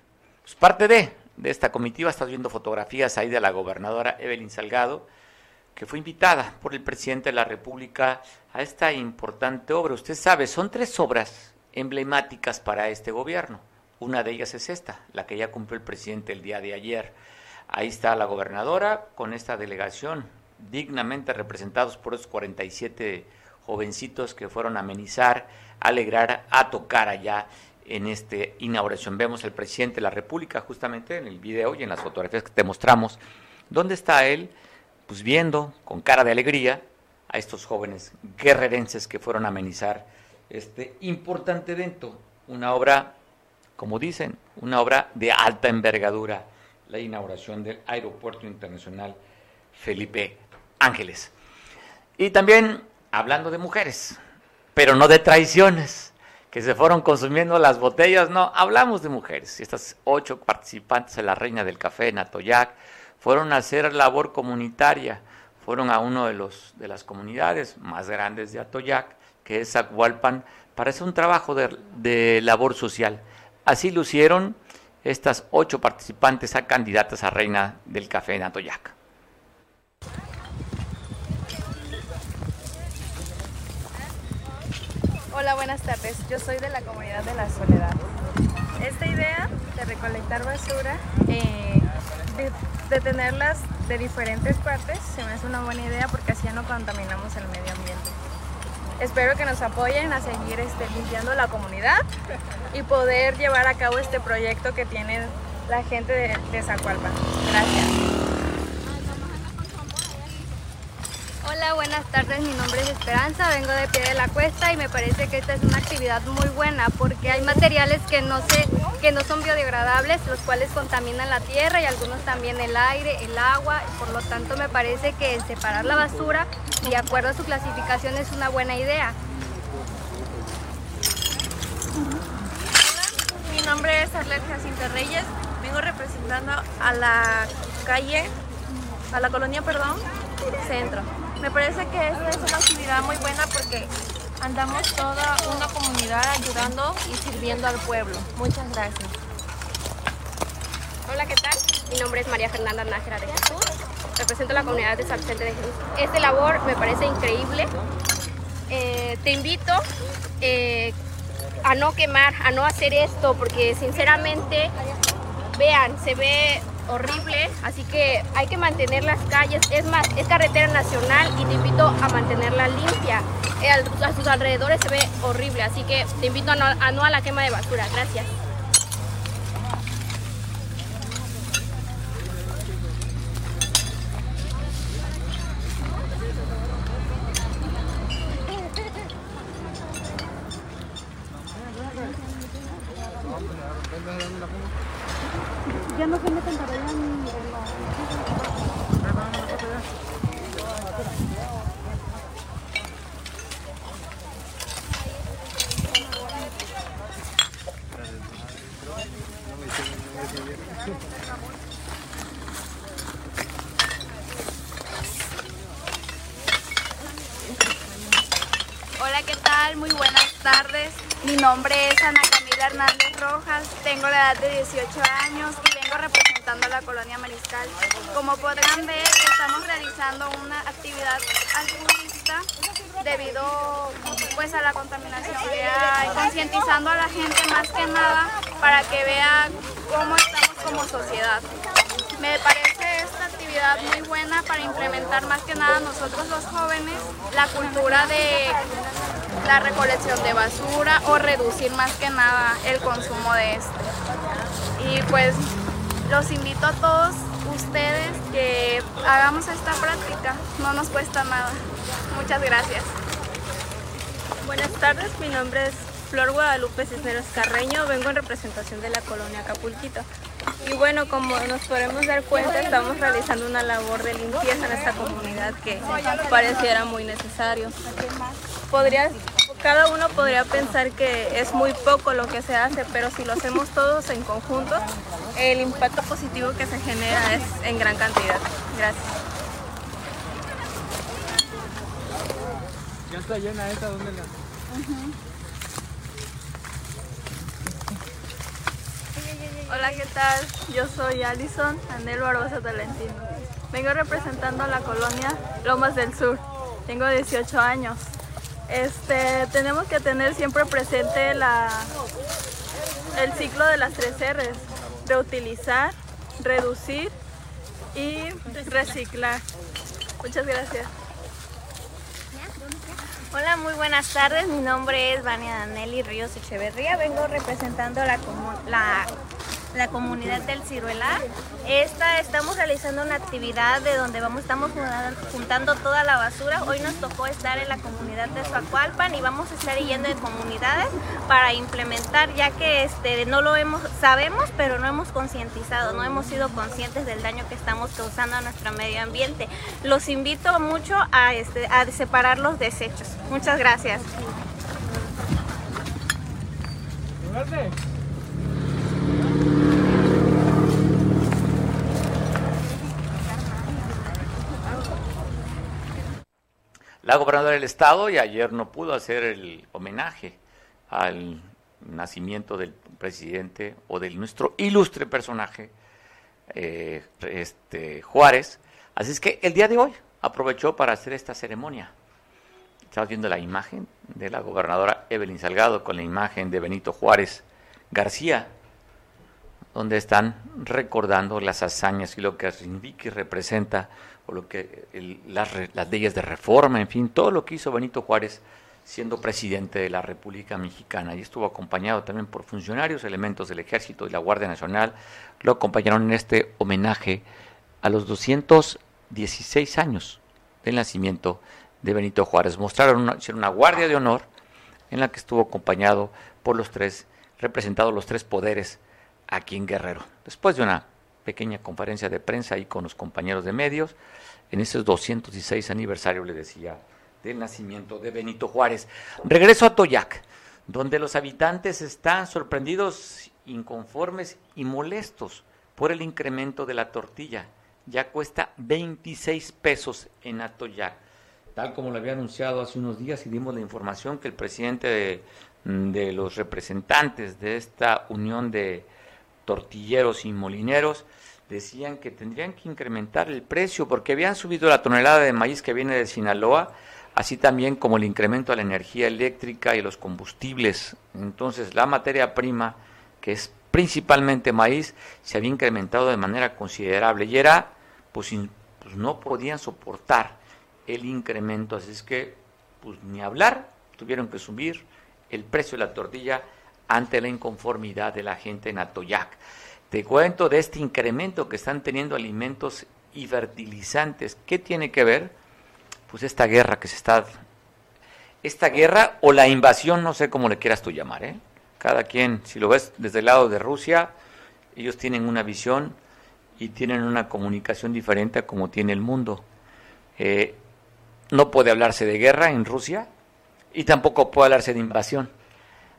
Parte de, de esta comitiva, estás viendo fotografías ahí de la gobernadora Evelyn Salgado, que fue invitada por el presidente de la República a esta importante obra. Usted sabe, son tres obras emblemáticas para este gobierno. Una de ellas es esta, la que ya cumplió el presidente el día de ayer. Ahí está la gobernadora con esta delegación, dignamente representados por esos 47 jovencitos que fueron a amenizar, a alegrar, a tocar allá en esta inauguración. Vemos al presidente de la República justamente en el video y en las fotografías que te mostramos. ¿Dónde está él? Pues viendo con cara de alegría a estos jóvenes guerrerenses que fueron a amenizar este importante evento, una obra como dicen, una obra de alta envergadura, la inauguración del Aeropuerto Internacional Felipe Ángeles. Y también hablando de mujeres, pero no de traiciones, que se fueron consumiendo las botellas, no, hablamos de mujeres. Estas ocho participantes de la Reina del Café en Atoyac fueron a hacer labor comunitaria, fueron a uno de, los, de las comunidades más grandes de Atoyac, que es Zacualpan, para hacer un trabajo de, de labor social. Así lucieron estas ocho participantes a candidatas a reina del café en Atoyac. Hola, buenas tardes. Yo soy de la comunidad de la Soledad. Esta idea de recolectar basura, eh, de, de, tenerlas de diferentes partes, se me hace una buena idea porque así ya no contaminamos el medio ambiente. Espero que nos apoyen a seguir este, limpiando la comunidad y poder llevar a cabo este proyecto que tiene la gente de, de Zacualpan. Gracias. Hola, buenas tardes. Mi nombre es Esperanza, vengo de pie de la cuesta y me parece que esta es una actividad muy buena porque hay materiales que no se, que no son biodegradables, los cuales contaminan la tierra y algunos también el aire, el agua. Por lo tanto, me parece que separar la basura de acuerdo a su clasificación es una buena idea. Hola, mi nombre es Arlet Jacinto Reyes, vengo representando a la calle, a la colonia, perdón, centro. Me parece que esta es una actividad muy buena porque andamos toda una comunidad ayudando y sirviendo al pueblo. Muchas gracias. Hola, ¿qué tal? Mi nombre es María Fernanda Nájera de Jesús. Represento la comunidad de San Vicente de Jesús. Esta labor me parece increíble. Eh, te invito eh, a no quemar, a no hacer esto, porque sinceramente, vean, se ve horrible, así que hay que mantener las calles, es más, es carretera nacional y te invito a mantenerla limpia. Eh, a sus alrededores se ve horrible, así que te invito a no a, no a la quema de basura. Gracias. ya no se meten para allá en Hola, ¿qué tal? Muy buenas tardes. Mi nombre es Ana Camila Hernández Rojas, tengo la edad de 18 años y vengo representando a la colonia Mariscal. Como podrán ver, estamos realizando una actividad altruista debido pues a la contaminación que hay, concientizando a la gente más que nada para que vean cómo estamos como sociedad. Me parece esta actividad muy buena para implementar más que nada nosotros los jóvenes la cultura de la recolección de basura o reducir más que nada el consumo de esto. Y pues los invito a todos ustedes que hagamos esta práctica, no nos cuesta nada. Muchas gracias. Buenas tardes, mi nombre es Flor Guadalupe Cisneros Carreño, vengo en representación de la colonia Acapulquito. Y bueno, como nos podemos dar cuenta, estamos realizando una labor de limpieza en esta comunidad que pareciera muy necesario. Podría, cada uno podría pensar que es muy poco lo que se hace, pero si lo hacemos todos en conjunto, el impacto positivo que se genera es en gran cantidad. Gracias. Ya está llena esta, ¿dónde la? Hola, ¿qué tal? Yo soy Alison Anel Barbosa Talentino. Vengo representando a la colonia Lomas del Sur. Tengo 18 años. Este, tenemos que tener siempre presente el ciclo de las tres R's. Reutilizar, reducir y reciclar. Muchas gracias. Hola, muy buenas tardes. Mi nombre es Vania Danelli Ríos Echeverría. Vengo representando la, la la comunidad del Ciruelar. Esta, estamos realizando una actividad de donde vamos, estamos juntando toda la basura. Hoy nos tocó estar en la comunidad de Suacualpan y vamos a estar yendo en comunidades para implementar, ya que este, no lo hemos, sabemos, pero no hemos concientizado, no hemos sido conscientes del daño que estamos causando a nuestro medio ambiente. Los invito mucho a, este, a separar los desechos. Muchas gracias. La gobernadora del estado y ayer no pudo hacer el homenaje al nacimiento del presidente o del nuestro ilustre personaje eh, este, Juárez. Así es que el día de hoy aprovechó para hacer esta ceremonia. Estamos viendo la imagen de la gobernadora Evelyn Salgado con la imagen de Benito Juárez García, donde están recordando las hazañas y lo que Rinviki representa lo que las, leyes de reforma, en fin, todo lo que hizo Benito Juárez siendo presidente de la República Mexicana y estuvo acompañado también por funcionarios, elementos del Ejército y la Guardia Nacional, lo acompañaron en este homenaje a los 216 años del nacimiento de Benito Juárez. Mostraron una, una guardia de honor en la que estuvo acompañado por los tres, representados los tres poderes aquí en Guerrero. Después de una pequeña conferencia de prensa ahí con los compañeros de medios, en ese 216 aniversario, le decía, del nacimiento de Benito Juárez. Regreso a Toyac, donde los habitantes están sorprendidos, inconformes y molestos por el incremento de la tortilla. Ya cuesta 26 pesos en Atoyac. Tal como lo había anunciado hace unos días y dimos la información que el presidente de los representantes de esta unión de tortilleros y molineros decían que tendrían que incrementar el precio porque habían subido la tonelada de maíz que viene de Sinaloa, así también como el incremento a la energía eléctrica y los combustibles. Entonces la materia prima, que es principalmente maíz, se había incrementado de manera considerable y era, pues, pues no podían soportar el incremento, así es que, pues ni hablar, tuvieron que subir el precio de la tortilla ante la inconformidad de la gente en Atoyac. Te cuento de este incremento que están teniendo alimentos y fertilizantes. ¿Qué tiene que ver? Pues esta guerra que se está... Esta guerra o la invasión, no sé cómo le quieras tú llamar, ¿eh? Cada quien, si lo ves desde el lado de Rusia, ellos tienen una visión y tienen una comunicación diferente a como tiene el mundo. Eh, no puede hablarse de guerra en Rusia y tampoco puede hablarse de invasión.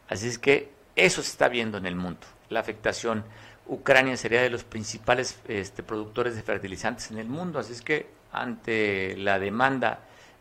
Así es que eso se está viendo en el mundo, la afectación. Ucrania sería de los principales este, productores de fertilizantes en el mundo, así es que ante la demanda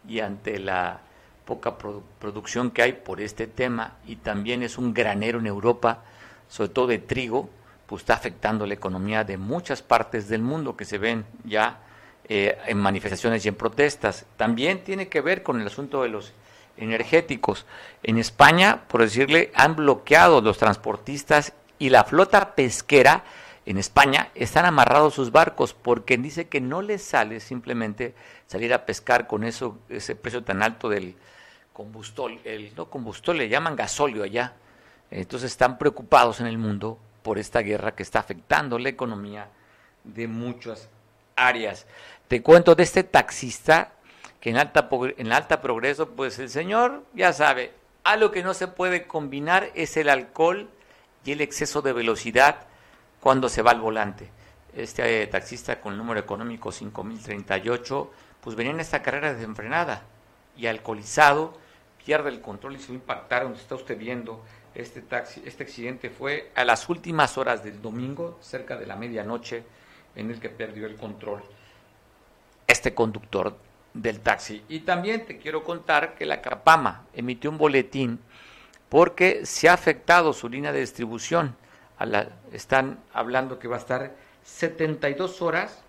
y ante la poca producción que hay por este tema y también es un granero en Europa, sobre todo de trigo, pues está afectando la economía de muchas partes del mundo que se ven ya eh, en manifestaciones y en protestas. También tiene que ver con el asunto de los energéticos. En España, por decirle, han bloqueado los transportistas y la flota pesquera en España están amarrados sus barcos porque dice que no les sale simplemente salir a pescar con eso ese precio tan alto del combustible, el no combustible, le llaman gasóleo allá. Entonces están preocupados en el mundo por esta guerra que está afectando la economía de muchas áreas. Te cuento de este taxista que en alta, en alta progreso, pues el Señor ya sabe, algo que no se puede combinar es el alcohol y el exceso de velocidad cuando se va al volante. Este eh, taxista con el número económico 5038, pues venía en esta carrera desenfrenada y alcoholizado, pierde el control y se va está usted viendo este taxi, este accidente fue a las últimas horas del domingo, cerca de la medianoche, en el que perdió el control este conductor del taxi. Y también te quiero contar que la Capama emitió un boletín porque se ha afectado su línea de distribución. A la, están hablando que va a estar 72 horas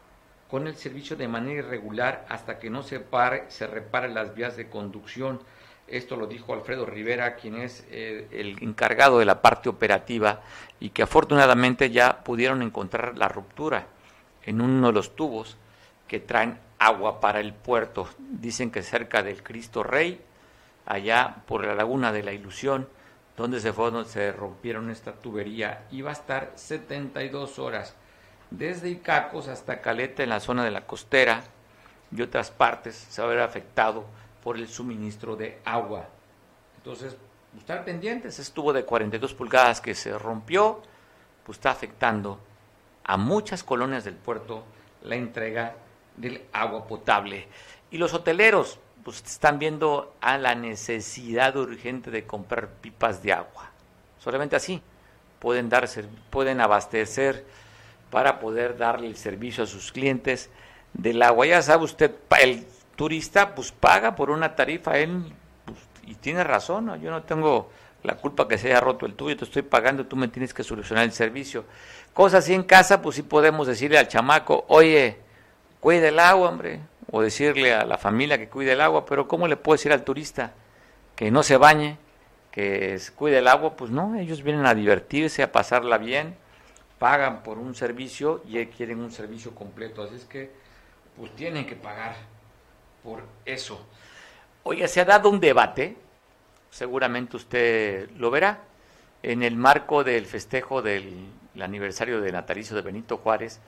con el servicio de manera irregular hasta que no se, pare, se reparen las vías de conducción. Esto lo dijo Alfredo Rivera, quien es eh, el encargado de la parte operativa y que afortunadamente ya pudieron encontrar la ruptura en uno de los tubos que traen agua para el puerto. Dicen que cerca del Cristo Rey, allá por la laguna de la Ilusión, donde se fue, donde se rompieron esta tubería, iba a estar 72 horas, desde Icacos hasta Caleta en la zona de la costera y otras partes, se va a ver afectado por el suministro de agua. Entonces, pues, estar pendientes, estuvo de 42 pulgadas que se rompió, pues está afectando a muchas colonias del puerto la entrega del agua potable. Y los hoteleros, pues están viendo a la necesidad urgente de comprar pipas de agua. Solamente así pueden darse, pueden abastecer para poder darle el servicio a sus clientes del agua. Ya sabe usted, el turista pues paga por una tarifa, él, pues, y tiene razón, yo no tengo la culpa que se haya roto el tuyo, te estoy pagando, tú me tienes que solucionar el servicio. Cosas así en casa, pues sí podemos decirle al chamaco, oye, cuide el agua, hombre, o decirle a la familia que cuide el agua, pero ¿cómo le puedo decir al turista que no se bañe, que cuide el agua? Pues no, ellos vienen a divertirse, a pasarla bien, pagan por un servicio y quieren un servicio completo, así es que pues tienen que pagar por eso. Oye, se ha dado un debate, seguramente usted lo verá, en el marco del festejo del aniversario de natalicio de Benito Juárez,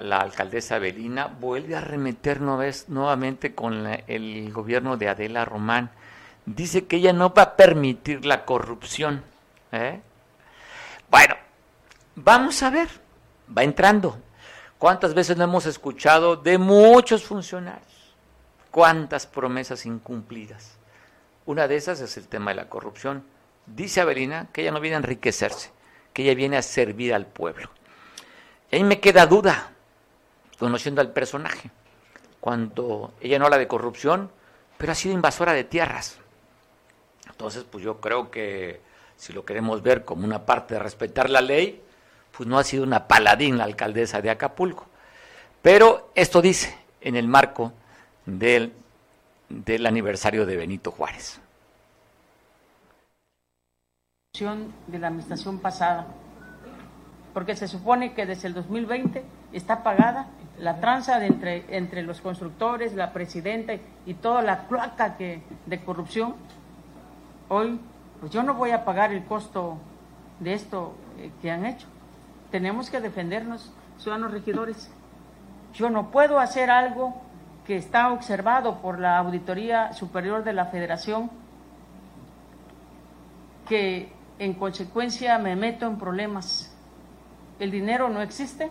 la alcaldesa Belina vuelve a remeter nuevamente con el gobierno de Adela Román. Dice que ella no va a permitir la corrupción. ¿eh? Bueno, vamos a ver, va entrando. ¿Cuántas veces no hemos escuchado de muchos funcionarios? ¿Cuántas promesas incumplidas? Una de esas es el tema de la corrupción. Dice Avelina que ella no viene a enriquecerse, que ella viene a servir al pueblo. Y ahí me queda duda, conociendo al personaje. Cuando ella no habla de corrupción, pero ha sido invasora de tierras. Entonces, pues yo creo que si lo queremos ver como una parte de respetar la ley, pues no ha sido una paladín la alcaldesa de Acapulco. Pero esto dice en el marco del, del aniversario de Benito Juárez. De la administración pasada, porque se supone que desde el 2020 está pagada la tranza de entre, entre los constructores, la presidenta y toda la cloaca que, de corrupción, hoy pues yo no voy a pagar el costo de esto eh, que han hecho. Tenemos que defendernos, ciudadanos regidores. Yo no puedo hacer algo que está observado por la Auditoría Superior de la Federación, que en consecuencia me meto en problemas. El dinero no existe,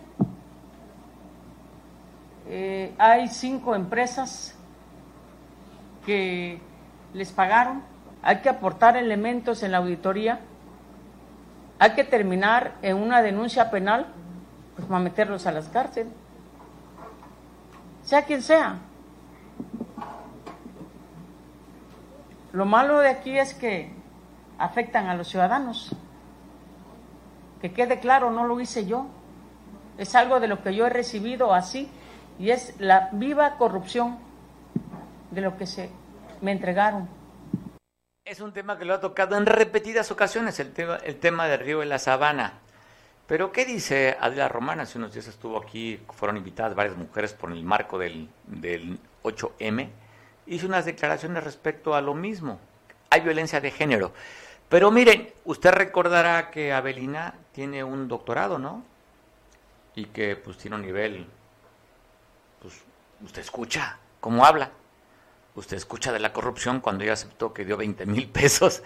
eh, hay cinco empresas que les pagaron, hay que aportar elementos en la auditoría, hay que terminar en una denuncia penal, pues para meterlos a las cárceles, sea quien sea. Lo malo de aquí es que afectan a los ciudadanos. Que quede claro, no lo hice yo. Es algo de lo que yo he recibido así y es la viva corrupción de lo que se me entregaron. Es un tema que lo ha tocado en repetidas ocasiones, el tema, el tema del río de la sabana. Pero, ¿qué dice Adela Romana? Hace unos días estuvo aquí, fueron invitadas varias mujeres por el marco del, del 8M. Hizo unas declaraciones respecto a lo mismo. Hay violencia de género. Pero miren, usted recordará que Abelina tiene un doctorado, ¿no? Y que pues tiene un nivel usted escucha cómo habla. Usted escucha de la corrupción cuando ella aceptó que dio 20 mil pesos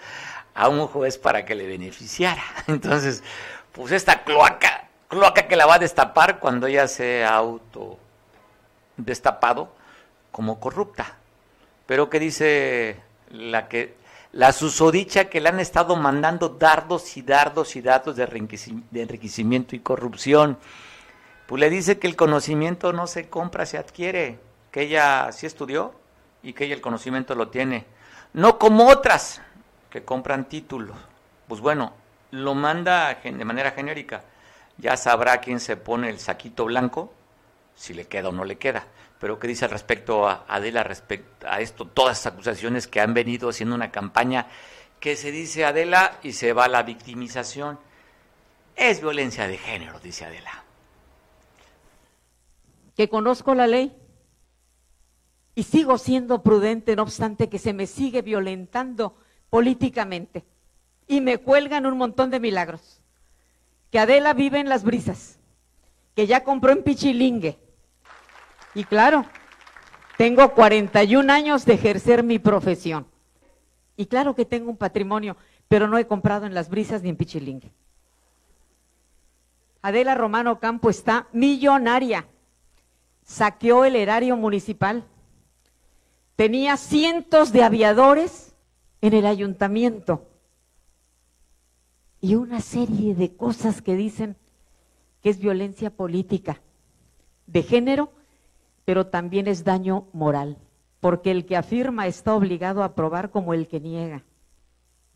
a un juez para que le beneficiara. Entonces, pues esta cloaca cloaca que la va a destapar cuando ella se auto destapado como corrupta. Pero que dice la que la susodicha que le han estado mandando dardos y dardos y datos de enriquecimiento y corrupción. Pues le dice que el conocimiento no se compra, se adquiere, que ella sí estudió y que ella el conocimiento lo tiene. No como otras que compran títulos. Pues bueno, lo manda de manera genérica. Ya sabrá quién se pone el saquito blanco, si le queda o no le queda. Pero ¿qué dice al respecto a Adela respecto a esto? Todas las acusaciones que han venido haciendo una campaña que se dice Adela y se va a la victimización. Es violencia de género, dice Adela. Que conozco la ley y sigo siendo prudente, no obstante que se me sigue violentando políticamente y me cuelgan un montón de milagros. Que Adela vive en las brisas, que ya compró en Pichilingue. Y claro, tengo 41 años de ejercer mi profesión. Y claro que tengo un patrimonio, pero no he comprado en las brisas ni en Pichilingue. Adela Romano Campo está millonaria. Saqueó el erario municipal. Tenía cientos de aviadores en el ayuntamiento y una serie de cosas que dicen que es violencia política, de género, pero también es daño moral, porque el que afirma está obligado a probar como el que niega.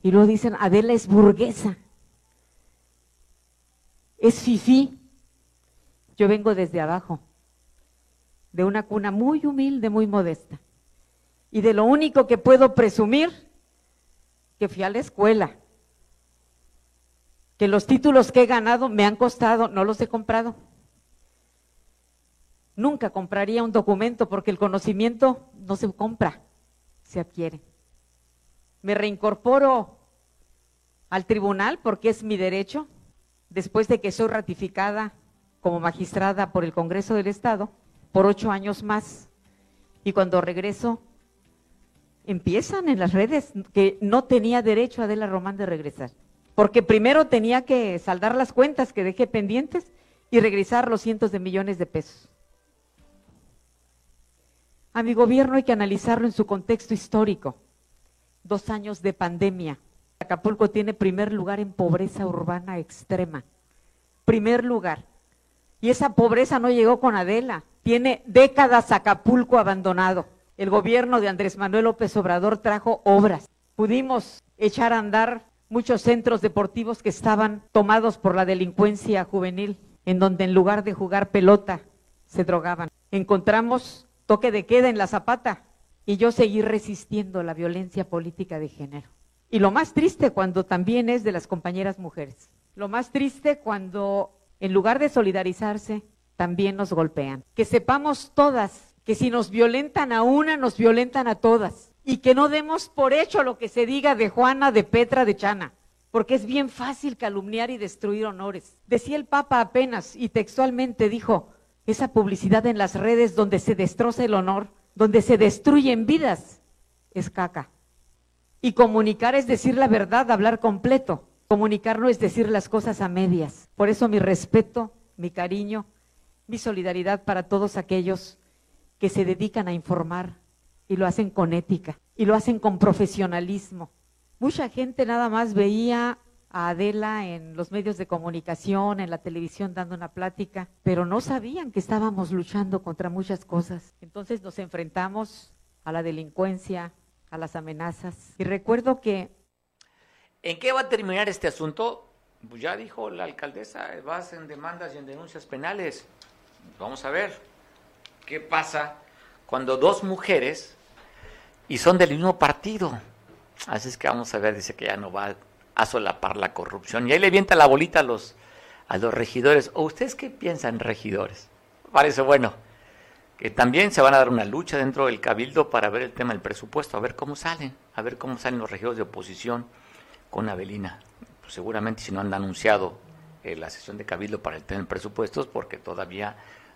Y luego dicen, Adela es burguesa, es fifí. Yo vengo desde abajo, de una cuna muy humilde, muy modesta. Y de lo único que puedo presumir, que fui a la escuela, que los títulos que he ganado me han costado, no los he comprado. Nunca compraría un documento porque el conocimiento no se compra, se adquiere. Me reincorporo al tribunal porque es mi derecho, después de que soy ratificada como magistrada por el Congreso del Estado por ocho años más. Y cuando regreso, empiezan en las redes que no tenía derecho Adela Román de regresar porque primero tenía que saldar las cuentas que dejé pendientes y regresar los cientos de millones de pesos. A mi gobierno hay que analizarlo en su contexto histórico. Dos años de pandemia. Acapulco tiene primer lugar en pobreza urbana extrema. Primer lugar. Y esa pobreza no llegó con Adela. Tiene décadas Acapulco abandonado. El gobierno de Andrés Manuel López Obrador trajo obras. Pudimos echar a andar muchos centros deportivos que estaban tomados por la delincuencia juvenil, en donde en lugar de jugar pelota se drogaban. Encontramos toque de queda en la zapata y yo seguí resistiendo la violencia política de género. Y lo más triste cuando también es de las compañeras mujeres. Lo más triste cuando en lugar de solidarizarse, también nos golpean. Que sepamos todas que si nos violentan a una, nos violentan a todas y que no demos por hecho lo que se diga de Juana, de Petra, de Chana, porque es bien fácil calumniar y destruir honores. Decía el Papa apenas y textualmente dijo, esa publicidad en las redes donde se destroza el honor, donde se destruyen vidas, es caca. Y comunicar es decir la verdad, hablar completo. Comunicar no es decir las cosas a medias. Por eso mi respeto, mi cariño, mi solidaridad para todos aquellos que se dedican a informar, y lo hacen con ética y lo hacen con profesionalismo. Mucha gente nada más veía a Adela en los medios de comunicación, en la televisión dando una plática, pero no sabían que estábamos luchando contra muchas cosas. Entonces nos enfrentamos a la delincuencia, a las amenazas. Y recuerdo que... ¿En qué va a terminar este asunto? Pues ya dijo la alcaldesa, vas en demandas y en denuncias penales. Vamos a ver qué pasa cuando dos mujeres y son del mismo partido. Así es que vamos a ver, dice que ya no va a solapar la corrupción. Y ahí le vienta la bolita a los, a los regidores. ¿O ustedes qué piensan, regidores? Parece bueno que también se van a dar una lucha dentro del cabildo para ver el tema del presupuesto, a ver cómo salen, a ver cómo salen los regidores de oposición con Avelina. Pues seguramente si no han anunciado eh, la sesión de cabildo para el tema del presupuesto porque todavía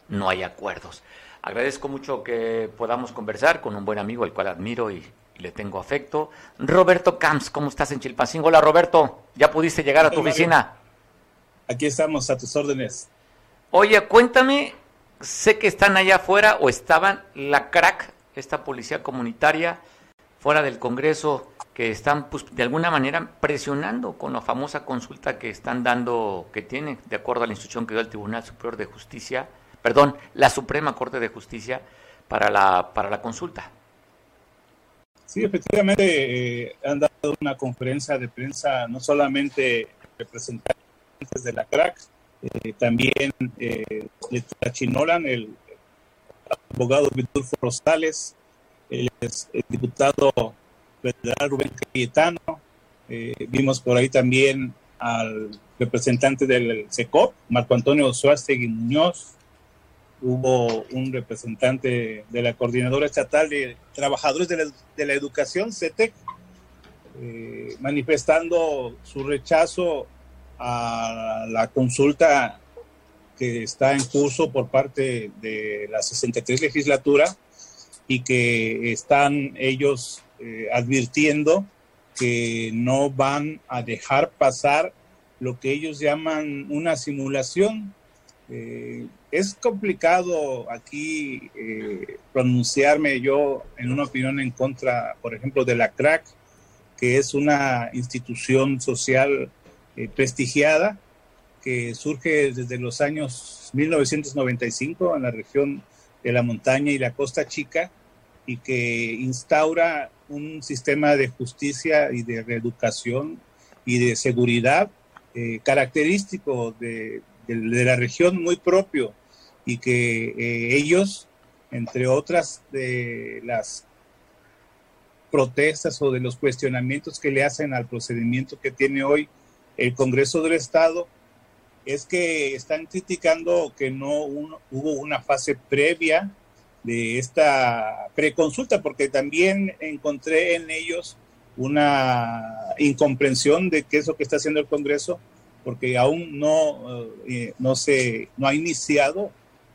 no hay acuerdos. Agradezco mucho que podamos conversar con un buen amigo al cual admiro y, le tengo afecto. Roberto Camps, ¿cómo estás en Chilpancingo? Hola Roberto, ¿ya pudiste llegar a tu oficina? Aquí estamos a tus órdenes. Oye, cuéntame, sé que están allá afuera o estaban la crack, esta policía comunitaria, fuera del Congreso, que están pues, de alguna manera presionando con la famosa consulta que están dando, que tiene, de acuerdo a la instrucción que dio el Tribunal Superior de Justicia, perdón, la Suprema Corte de Justicia para la, para la consulta. Sí, efectivamente eh, han dado una conferencia de prensa no solamente representantes de la CRAC, eh, también eh, Chinolan, el abogado Vidulfo Rosales, el, diputado federal Rubén Cayetano, eh, vimos por ahí también al representante del SECOP, Marco Antonio Suárez Muñoz, hubo un representante de la Coordinadora Estatal de Trabajadores de la, de la Educación, CETEC, eh, manifestando su rechazo a la consulta que está en curso por parte de la 63 legislatura y que están ellos eh, advirtiendo que no van a dejar pasar lo que ellos llaman una simulación. Eh, es complicado aquí eh, pronunciarme yo en una opinión en contra, por ejemplo, de la CRAC, que es una institución social prestigiada que surge desde los años 1995 en la región de la montaña y la costa chica y que instaura un sistema de justicia y de reeducación y de seguridad eh, característico de, de, la región muy propio y que eh, ellos, entre otras de las protestas o de los cuestionamientos que le hacen al procedimiento que tiene hoy el Congreso del Estado, es que están criticando que no hubo una fase previa de esta preconsulta, porque también encontré en ellos una incomprensión de qué es lo que está haciendo el Congreso, porque aún no, eh, no, se, no ha iniciado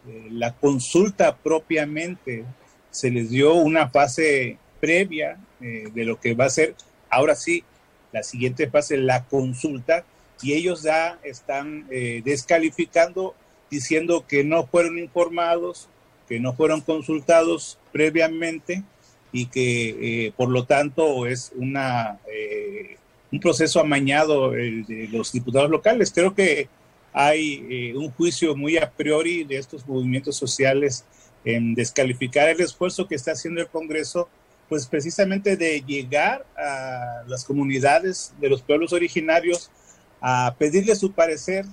eh, la consulta propiamente. Se les dio una fase previa eh, de lo que va a ser, ahora sí, la siguiente fase, la consulta, y ellos ya están descalificando, diciendo que no fueron informados, que no fueron consultados previamente y que eh, por lo tanto es una, eh, un proceso amañado de los diputados locales. Creo que hay eh, un juicio muy a priori de estos movimientos sociales en descalificar el esfuerzo que está haciendo el Congreso, pues precisamente de llegar a las comunidades de los pueblos originarios a pedirle su parecer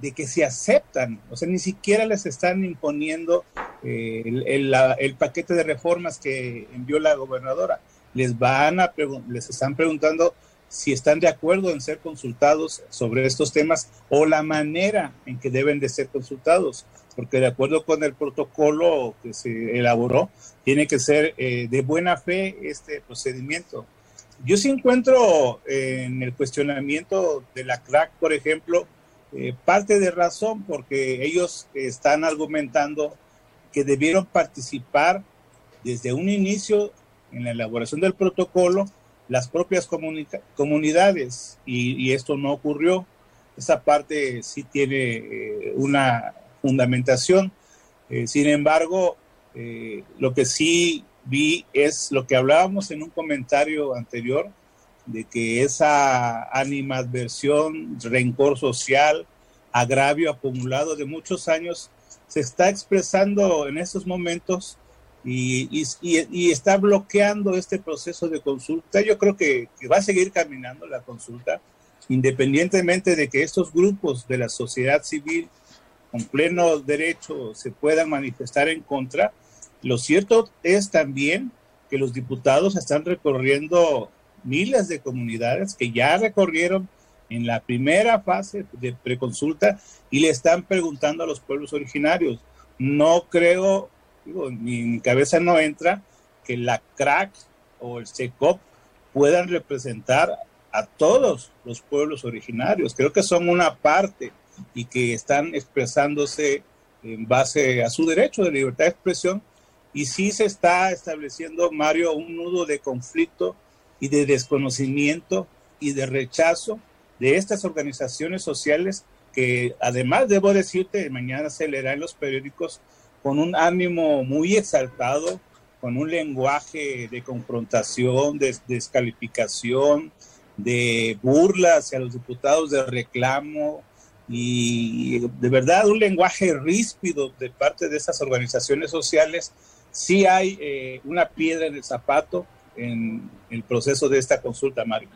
de que se aceptan, o sea, ni siquiera les están imponiendo eh, el, paquete de reformas que envió la gobernadora. Les van a les están preguntando si están de acuerdo en ser consultados sobre estos temas o la manera en que deben de ser consultados, porque de acuerdo con el protocolo que se elaboró, tiene que ser eh, de buena fe este procedimiento. Yo sí encuentro en el cuestionamiento de la CRAC, por ejemplo, eh, parte de razón porque ellos están argumentando que debieron participar desde un inicio en la elaboración del protocolo las propias comunidades y, esto no ocurrió. Esa parte sí tiene eh, una fundamentación. Eh, sin embargo, lo que sí vi es lo que hablábamos en un comentario anterior, de que esa animadversión, rencor social, agravio acumulado de muchos años, se está expresando en estos momentos y, está bloqueando este proceso de consulta. Yo creo que, que, va a seguir caminando la consulta, independientemente de que estos grupos de la sociedad civil con pleno derecho se puedan manifestar en contra. Lo cierto es también que los diputados están recorriendo miles de comunidades que ya recorrieron en la primera fase de preconsulta y le están preguntando a los pueblos originarios. No creo, digo, mi, mi cabeza no entra que la CRAC o el SECOP puedan representar a todos los pueblos originarios. Creo que son una parte y que están expresándose en base a su derecho de libertad de expresión. Y sí se está estableciendo, Mario, un nudo de conflicto y de desconocimiento y de rechazo de estas organizaciones sociales que además debo decirte, mañana se leerá en los periódicos con un ánimo muy exaltado, con un lenguaje de confrontación, de descalificación, de burla hacia los diputados, de reclamo y de verdad un lenguaje ríspido de parte de esas organizaciones sociales. Sí hay eh, una piedra en el zapato en el proceso de esta consulta, Mario.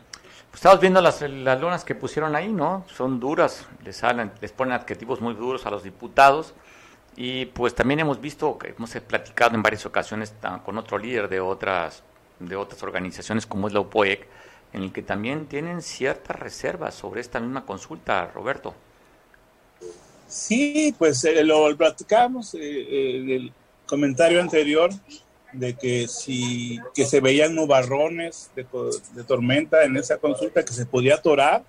Estamos viendo las, las lunas que pusieron ahí, ¿no? Son duras, les, salen, les ponen adjetivos muy duros a los diputados. Y pues también hemos visto, hemos platicado en varias ocasiones con otro líder de otras, de otras organizaciones como es la UPOEC, en el que también tienen ciertas reservas sobre esta misma consulta, Roberto. Sí, pues eh, lo platicamos eh, eh, en el comentario anterior de que si que se veían nubarrones de, tormenta en esa consulta que se podía atorar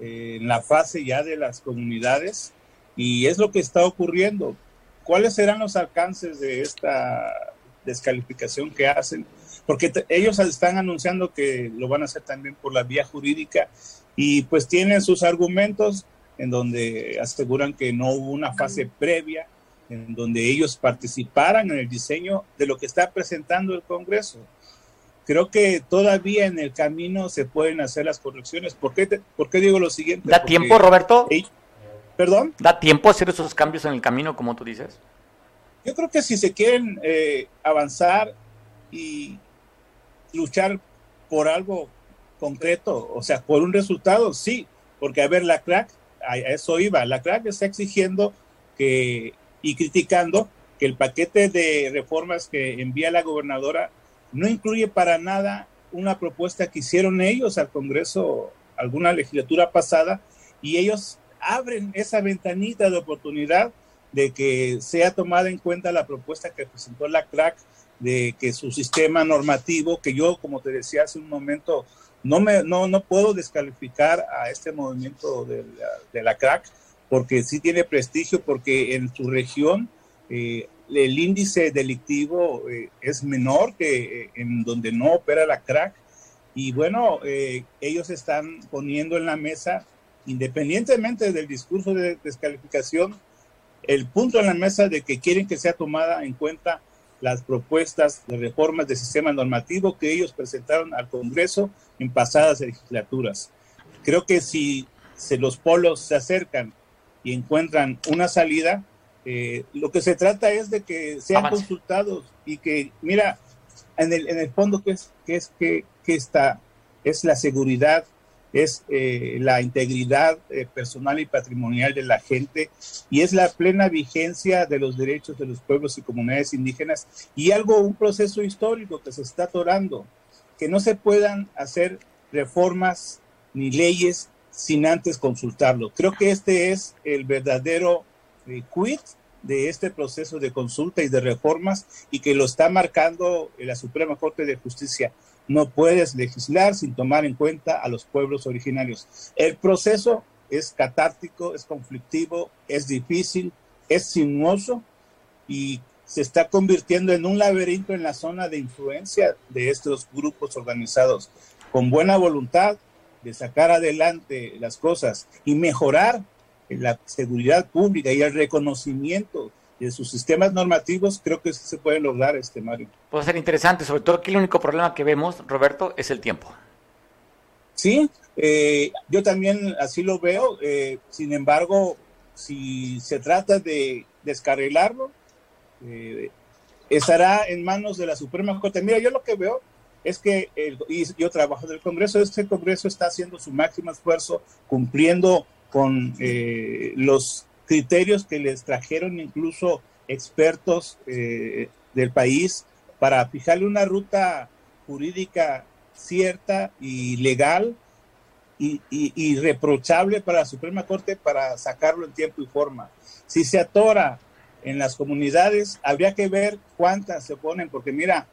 eh, en la fase ya de las comunidades y es lo que está ocurriendo. ¿Cuáles serán los alcances de esta descalificación que hacen? Porque ellos están anunciando que lo van a hacer también por la vía jurídica y pues tienen sus argumentos en donde aseguran que no hubo una fase previa en donde ellos participaran en el diseño de lo que está presentando el Congreso. Creo que todavía en el camino se pueden hacer las correcciones. ¿Por qué, por qué digo lo siguiente? ¿Da tiempo, Roberto? ¿Perdón? ¿Da tiempo hacer esos cambios en el camino, como tú dices? Yo creo que si se quieren eh, avanzar y luchar por algo concreto, o sea, por un resultado, sí, porque a ver, la crack, a eso iba, la crack está exigiendo que y criticando que el paquete de reformas que envía la gobernadora no incluye para nada una propuesta que hicieron ellos al Congreso alguna legislatura pasada y ellos abren esa ventanita de oportunidad de que sea tomada en cuenta la propuesta que presentó la CRAC de que su sistema normativo, que yo, como te decía hace un momento, no, me, no, no puedo descalificar a este movimiento de la, de la CRAC, porque sí tiene prestigio, porque en su región eh, el índice delictivo eh, es menor que eh, en donde no opera la crack. Y bueno, ellos están poniendo en la mesa, independientemente del discurso de descalificación, el punto en la mesa de que quieren que sea tomada en cuenta las propuestas de reformas del sistema normativo que ellos presentaron al Congreso en pasadas legislaturas. Creo que si los polos se acercan y encuentran una salida, eh, lo que se trata es de que sean consultados y que, mira, en el, en el fondo, ¿qué es, qué es que, está? Es la seguridad, es eh, la integridad eh, personal y patrimonial de la gente y es la plena vigencia de los derechos de los pueblos y comunidades indígenas y algo, un proceso histórico que se está atorando, que no se puedan hacer reformas ni leyes sin antes consultarlo. Creo que este es el verdadero eh, quit de este proceso de consulta y de reformas y que lo está marcando la Suprema Corte de Justicia. No puedes legislar sin tomar en cuenta a los pueblos originarios. El proceso es catártico, es conflictivo, es difícil, es sinuoso y se está convirtiendo en un laberinto en la zona de influencia de estos grupos organizados. Con buena voluntad, de sacar adelante las cosas y mejorar la seguridad pública y el reconocimiento de sus sistemas normativos, creo que se puede lograr, este Mario. Puede ser interesante, sobre todo que el único problema que vemos, Roberto, es el tiempo. Sí, eh, yo también así lo veo. Eh, sin embargo, si se trata de descarrilarlo, eh, estará en manos de la Suprema Corte. Mira, yo lo que veo es que, el, y yo trabajo del Congreso, este Congreso está haciendo su máximo esfuerzo cumpliendo con eh, los criterios que les trajeron incluso expertos eh, del país para fijarle una ruta jurídica cierta y legal y, y, reprochable para la Suprema Corte para sacarlo en tiempo y forma. Si se atora en las comunidades, habría que ver cuántas se ponen, porque mira,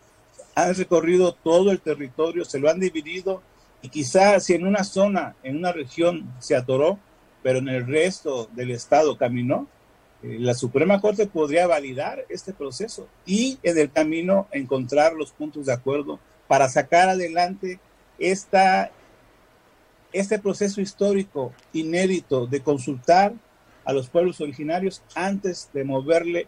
han recorrido todo el territorio, se lo han dividido y quizás si en una zona, en una región se atoró, pero en el resto del estado caminó, eh, la Suprema Corte podría validar este proceso y en el camino encontrar los puntos de acuerdo para sacar adelante esta este proceso histórico inédito de consultar a los pueblos originarios antes de moverle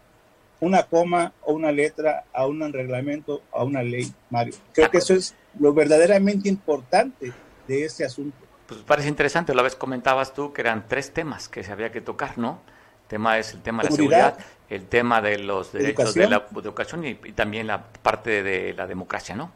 una coma o una letra a un reglamento, a una ley, Mario. Creo que eso es lo verdaderamente importante de este asunto. Pues parece interesante, lo vez comentabas tú que eran tres temas que se había que tocar, ¿no? El tema es el tema de la seguridad, el tema de los derechos de la educación y, también la parte de la democracia, ¿no?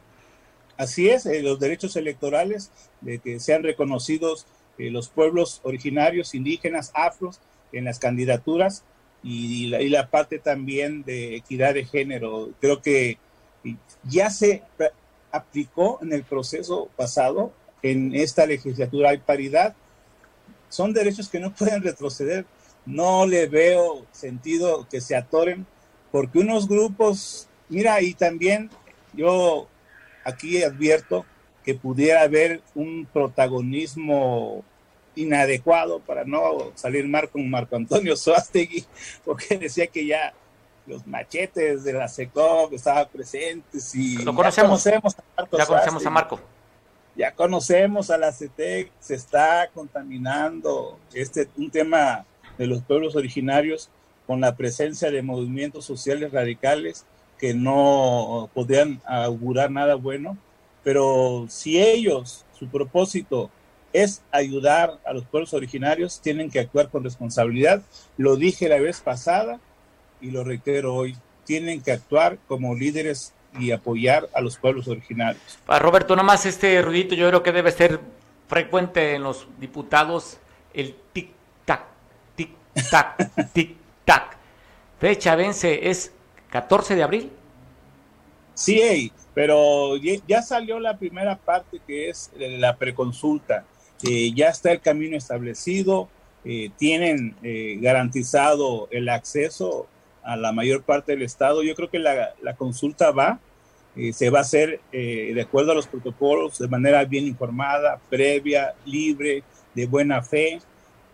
Así es, eh, los derechos electorales, de que sean reconocidos eh, los pueblos originarios, indígenas, afros, en las candidaturas y la, y la parte también de equidad de género. Creo que ya se aplicó en el proceso pasado, en esta legislatura hay paridad. Son derechos que no pueden retroceder. No le veo sentido que se atoren, porque unos grupos, mira, y también yo aquí advierto que pudiera haber un protagonismo inadecuado para no salir mal con Marco Antonio Suástegui, porque decía que ya los machetes de la SECOP estaban presentes y lo conocemos, ya conocemos a Marco. Ya conocemos a Marco. Ya conocemos a la CETEC, se está contaminando este un tema de los pueblos originarios con la presencia de movimientos sociales radicales que no podían augurar nada bueno, pero si ellos, su propósito es ayudar a los pueblos originarios, tienen que actuar con responsabilidad. Lo dije la vez pasada y lo reitero hoy, tienen que actuar como líderes y apoyar a los pueblos originarios. Para ah, Roberto, nomás este ruidito yo creo que debe ser frecuente en los diputados, el tic-tac, tic-tac, tic-tac. Fecha vence, es 14 de abril. Sí, pero ya salió la primera parte que es la preconsulta. Eh, ya está el camino establecido, eh, tienen eh, garantizado el acceso a la mayor parte del Estado. Yo creo que la, consulta va, se va a hacer de acuerdo a los protocolos, de manera bien informada, previa, libre, de buena fe,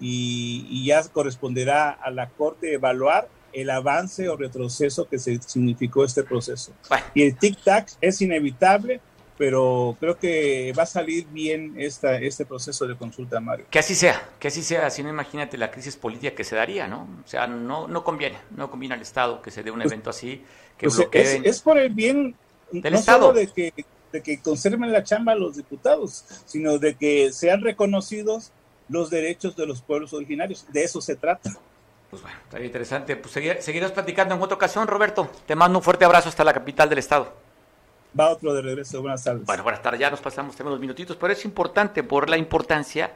y, ya corresponderá a la Corte evaluar el avance o retroceso que se significó este proceso. Y el tic-tac es inevitable pero creo que va a salir bien esta, este proceso de consulta, Mario. Que así sea, que así sea, si no imagínate la crisis política que se daría, ¿no? O sea, no, no conviene, no conviene al Estado que se dé un pues, evento así, que pues es, por el bien del no Estado. Solo de que, de que conserven la chamba los diputados, sino de que sean reconocidos los derechos de los pueblos originarios. De eso se trata. Pues bueno, estaría interesante. Pues seguirás platicando en otra ocasión, Roberto. Te mando un fuerte abrazo hasta la capital del Estado va otro de regreso. Buenas tardes. Bueno, buenas tardes. Ya nos pasamos también unos minutitos, pero es importante por la importancia,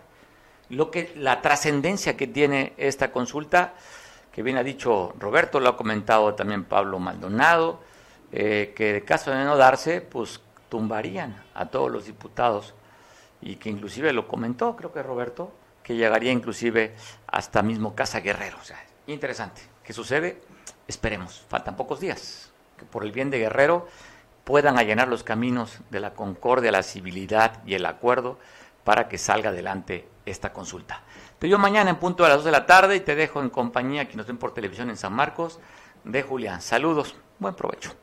lo que, la trascendencia que tiene esta consulta, que bien ha dicho Roberto, lo ha comentado también Pablo Maldonado, eh, que de caso de no darse, pues tumbarían a todos los diputados y que inclusive lo comentó, creo que Roberto, que llegaría inclusive hasta mismo Casa Guerrero. O sea, interesante. ¿Qué sucede? Esperemos. Faltan pocos días. Que por el bien de Guerrero puedan allanar los caminos de la concordia, la civilidad y el acuerdo para que salga adelante esta consulta. Te veo mañana en punto a las 2 de la tarde y te dejo en compañía, que nos ven por televisión en San Marcos, de Julián. Saludos, buen provecho.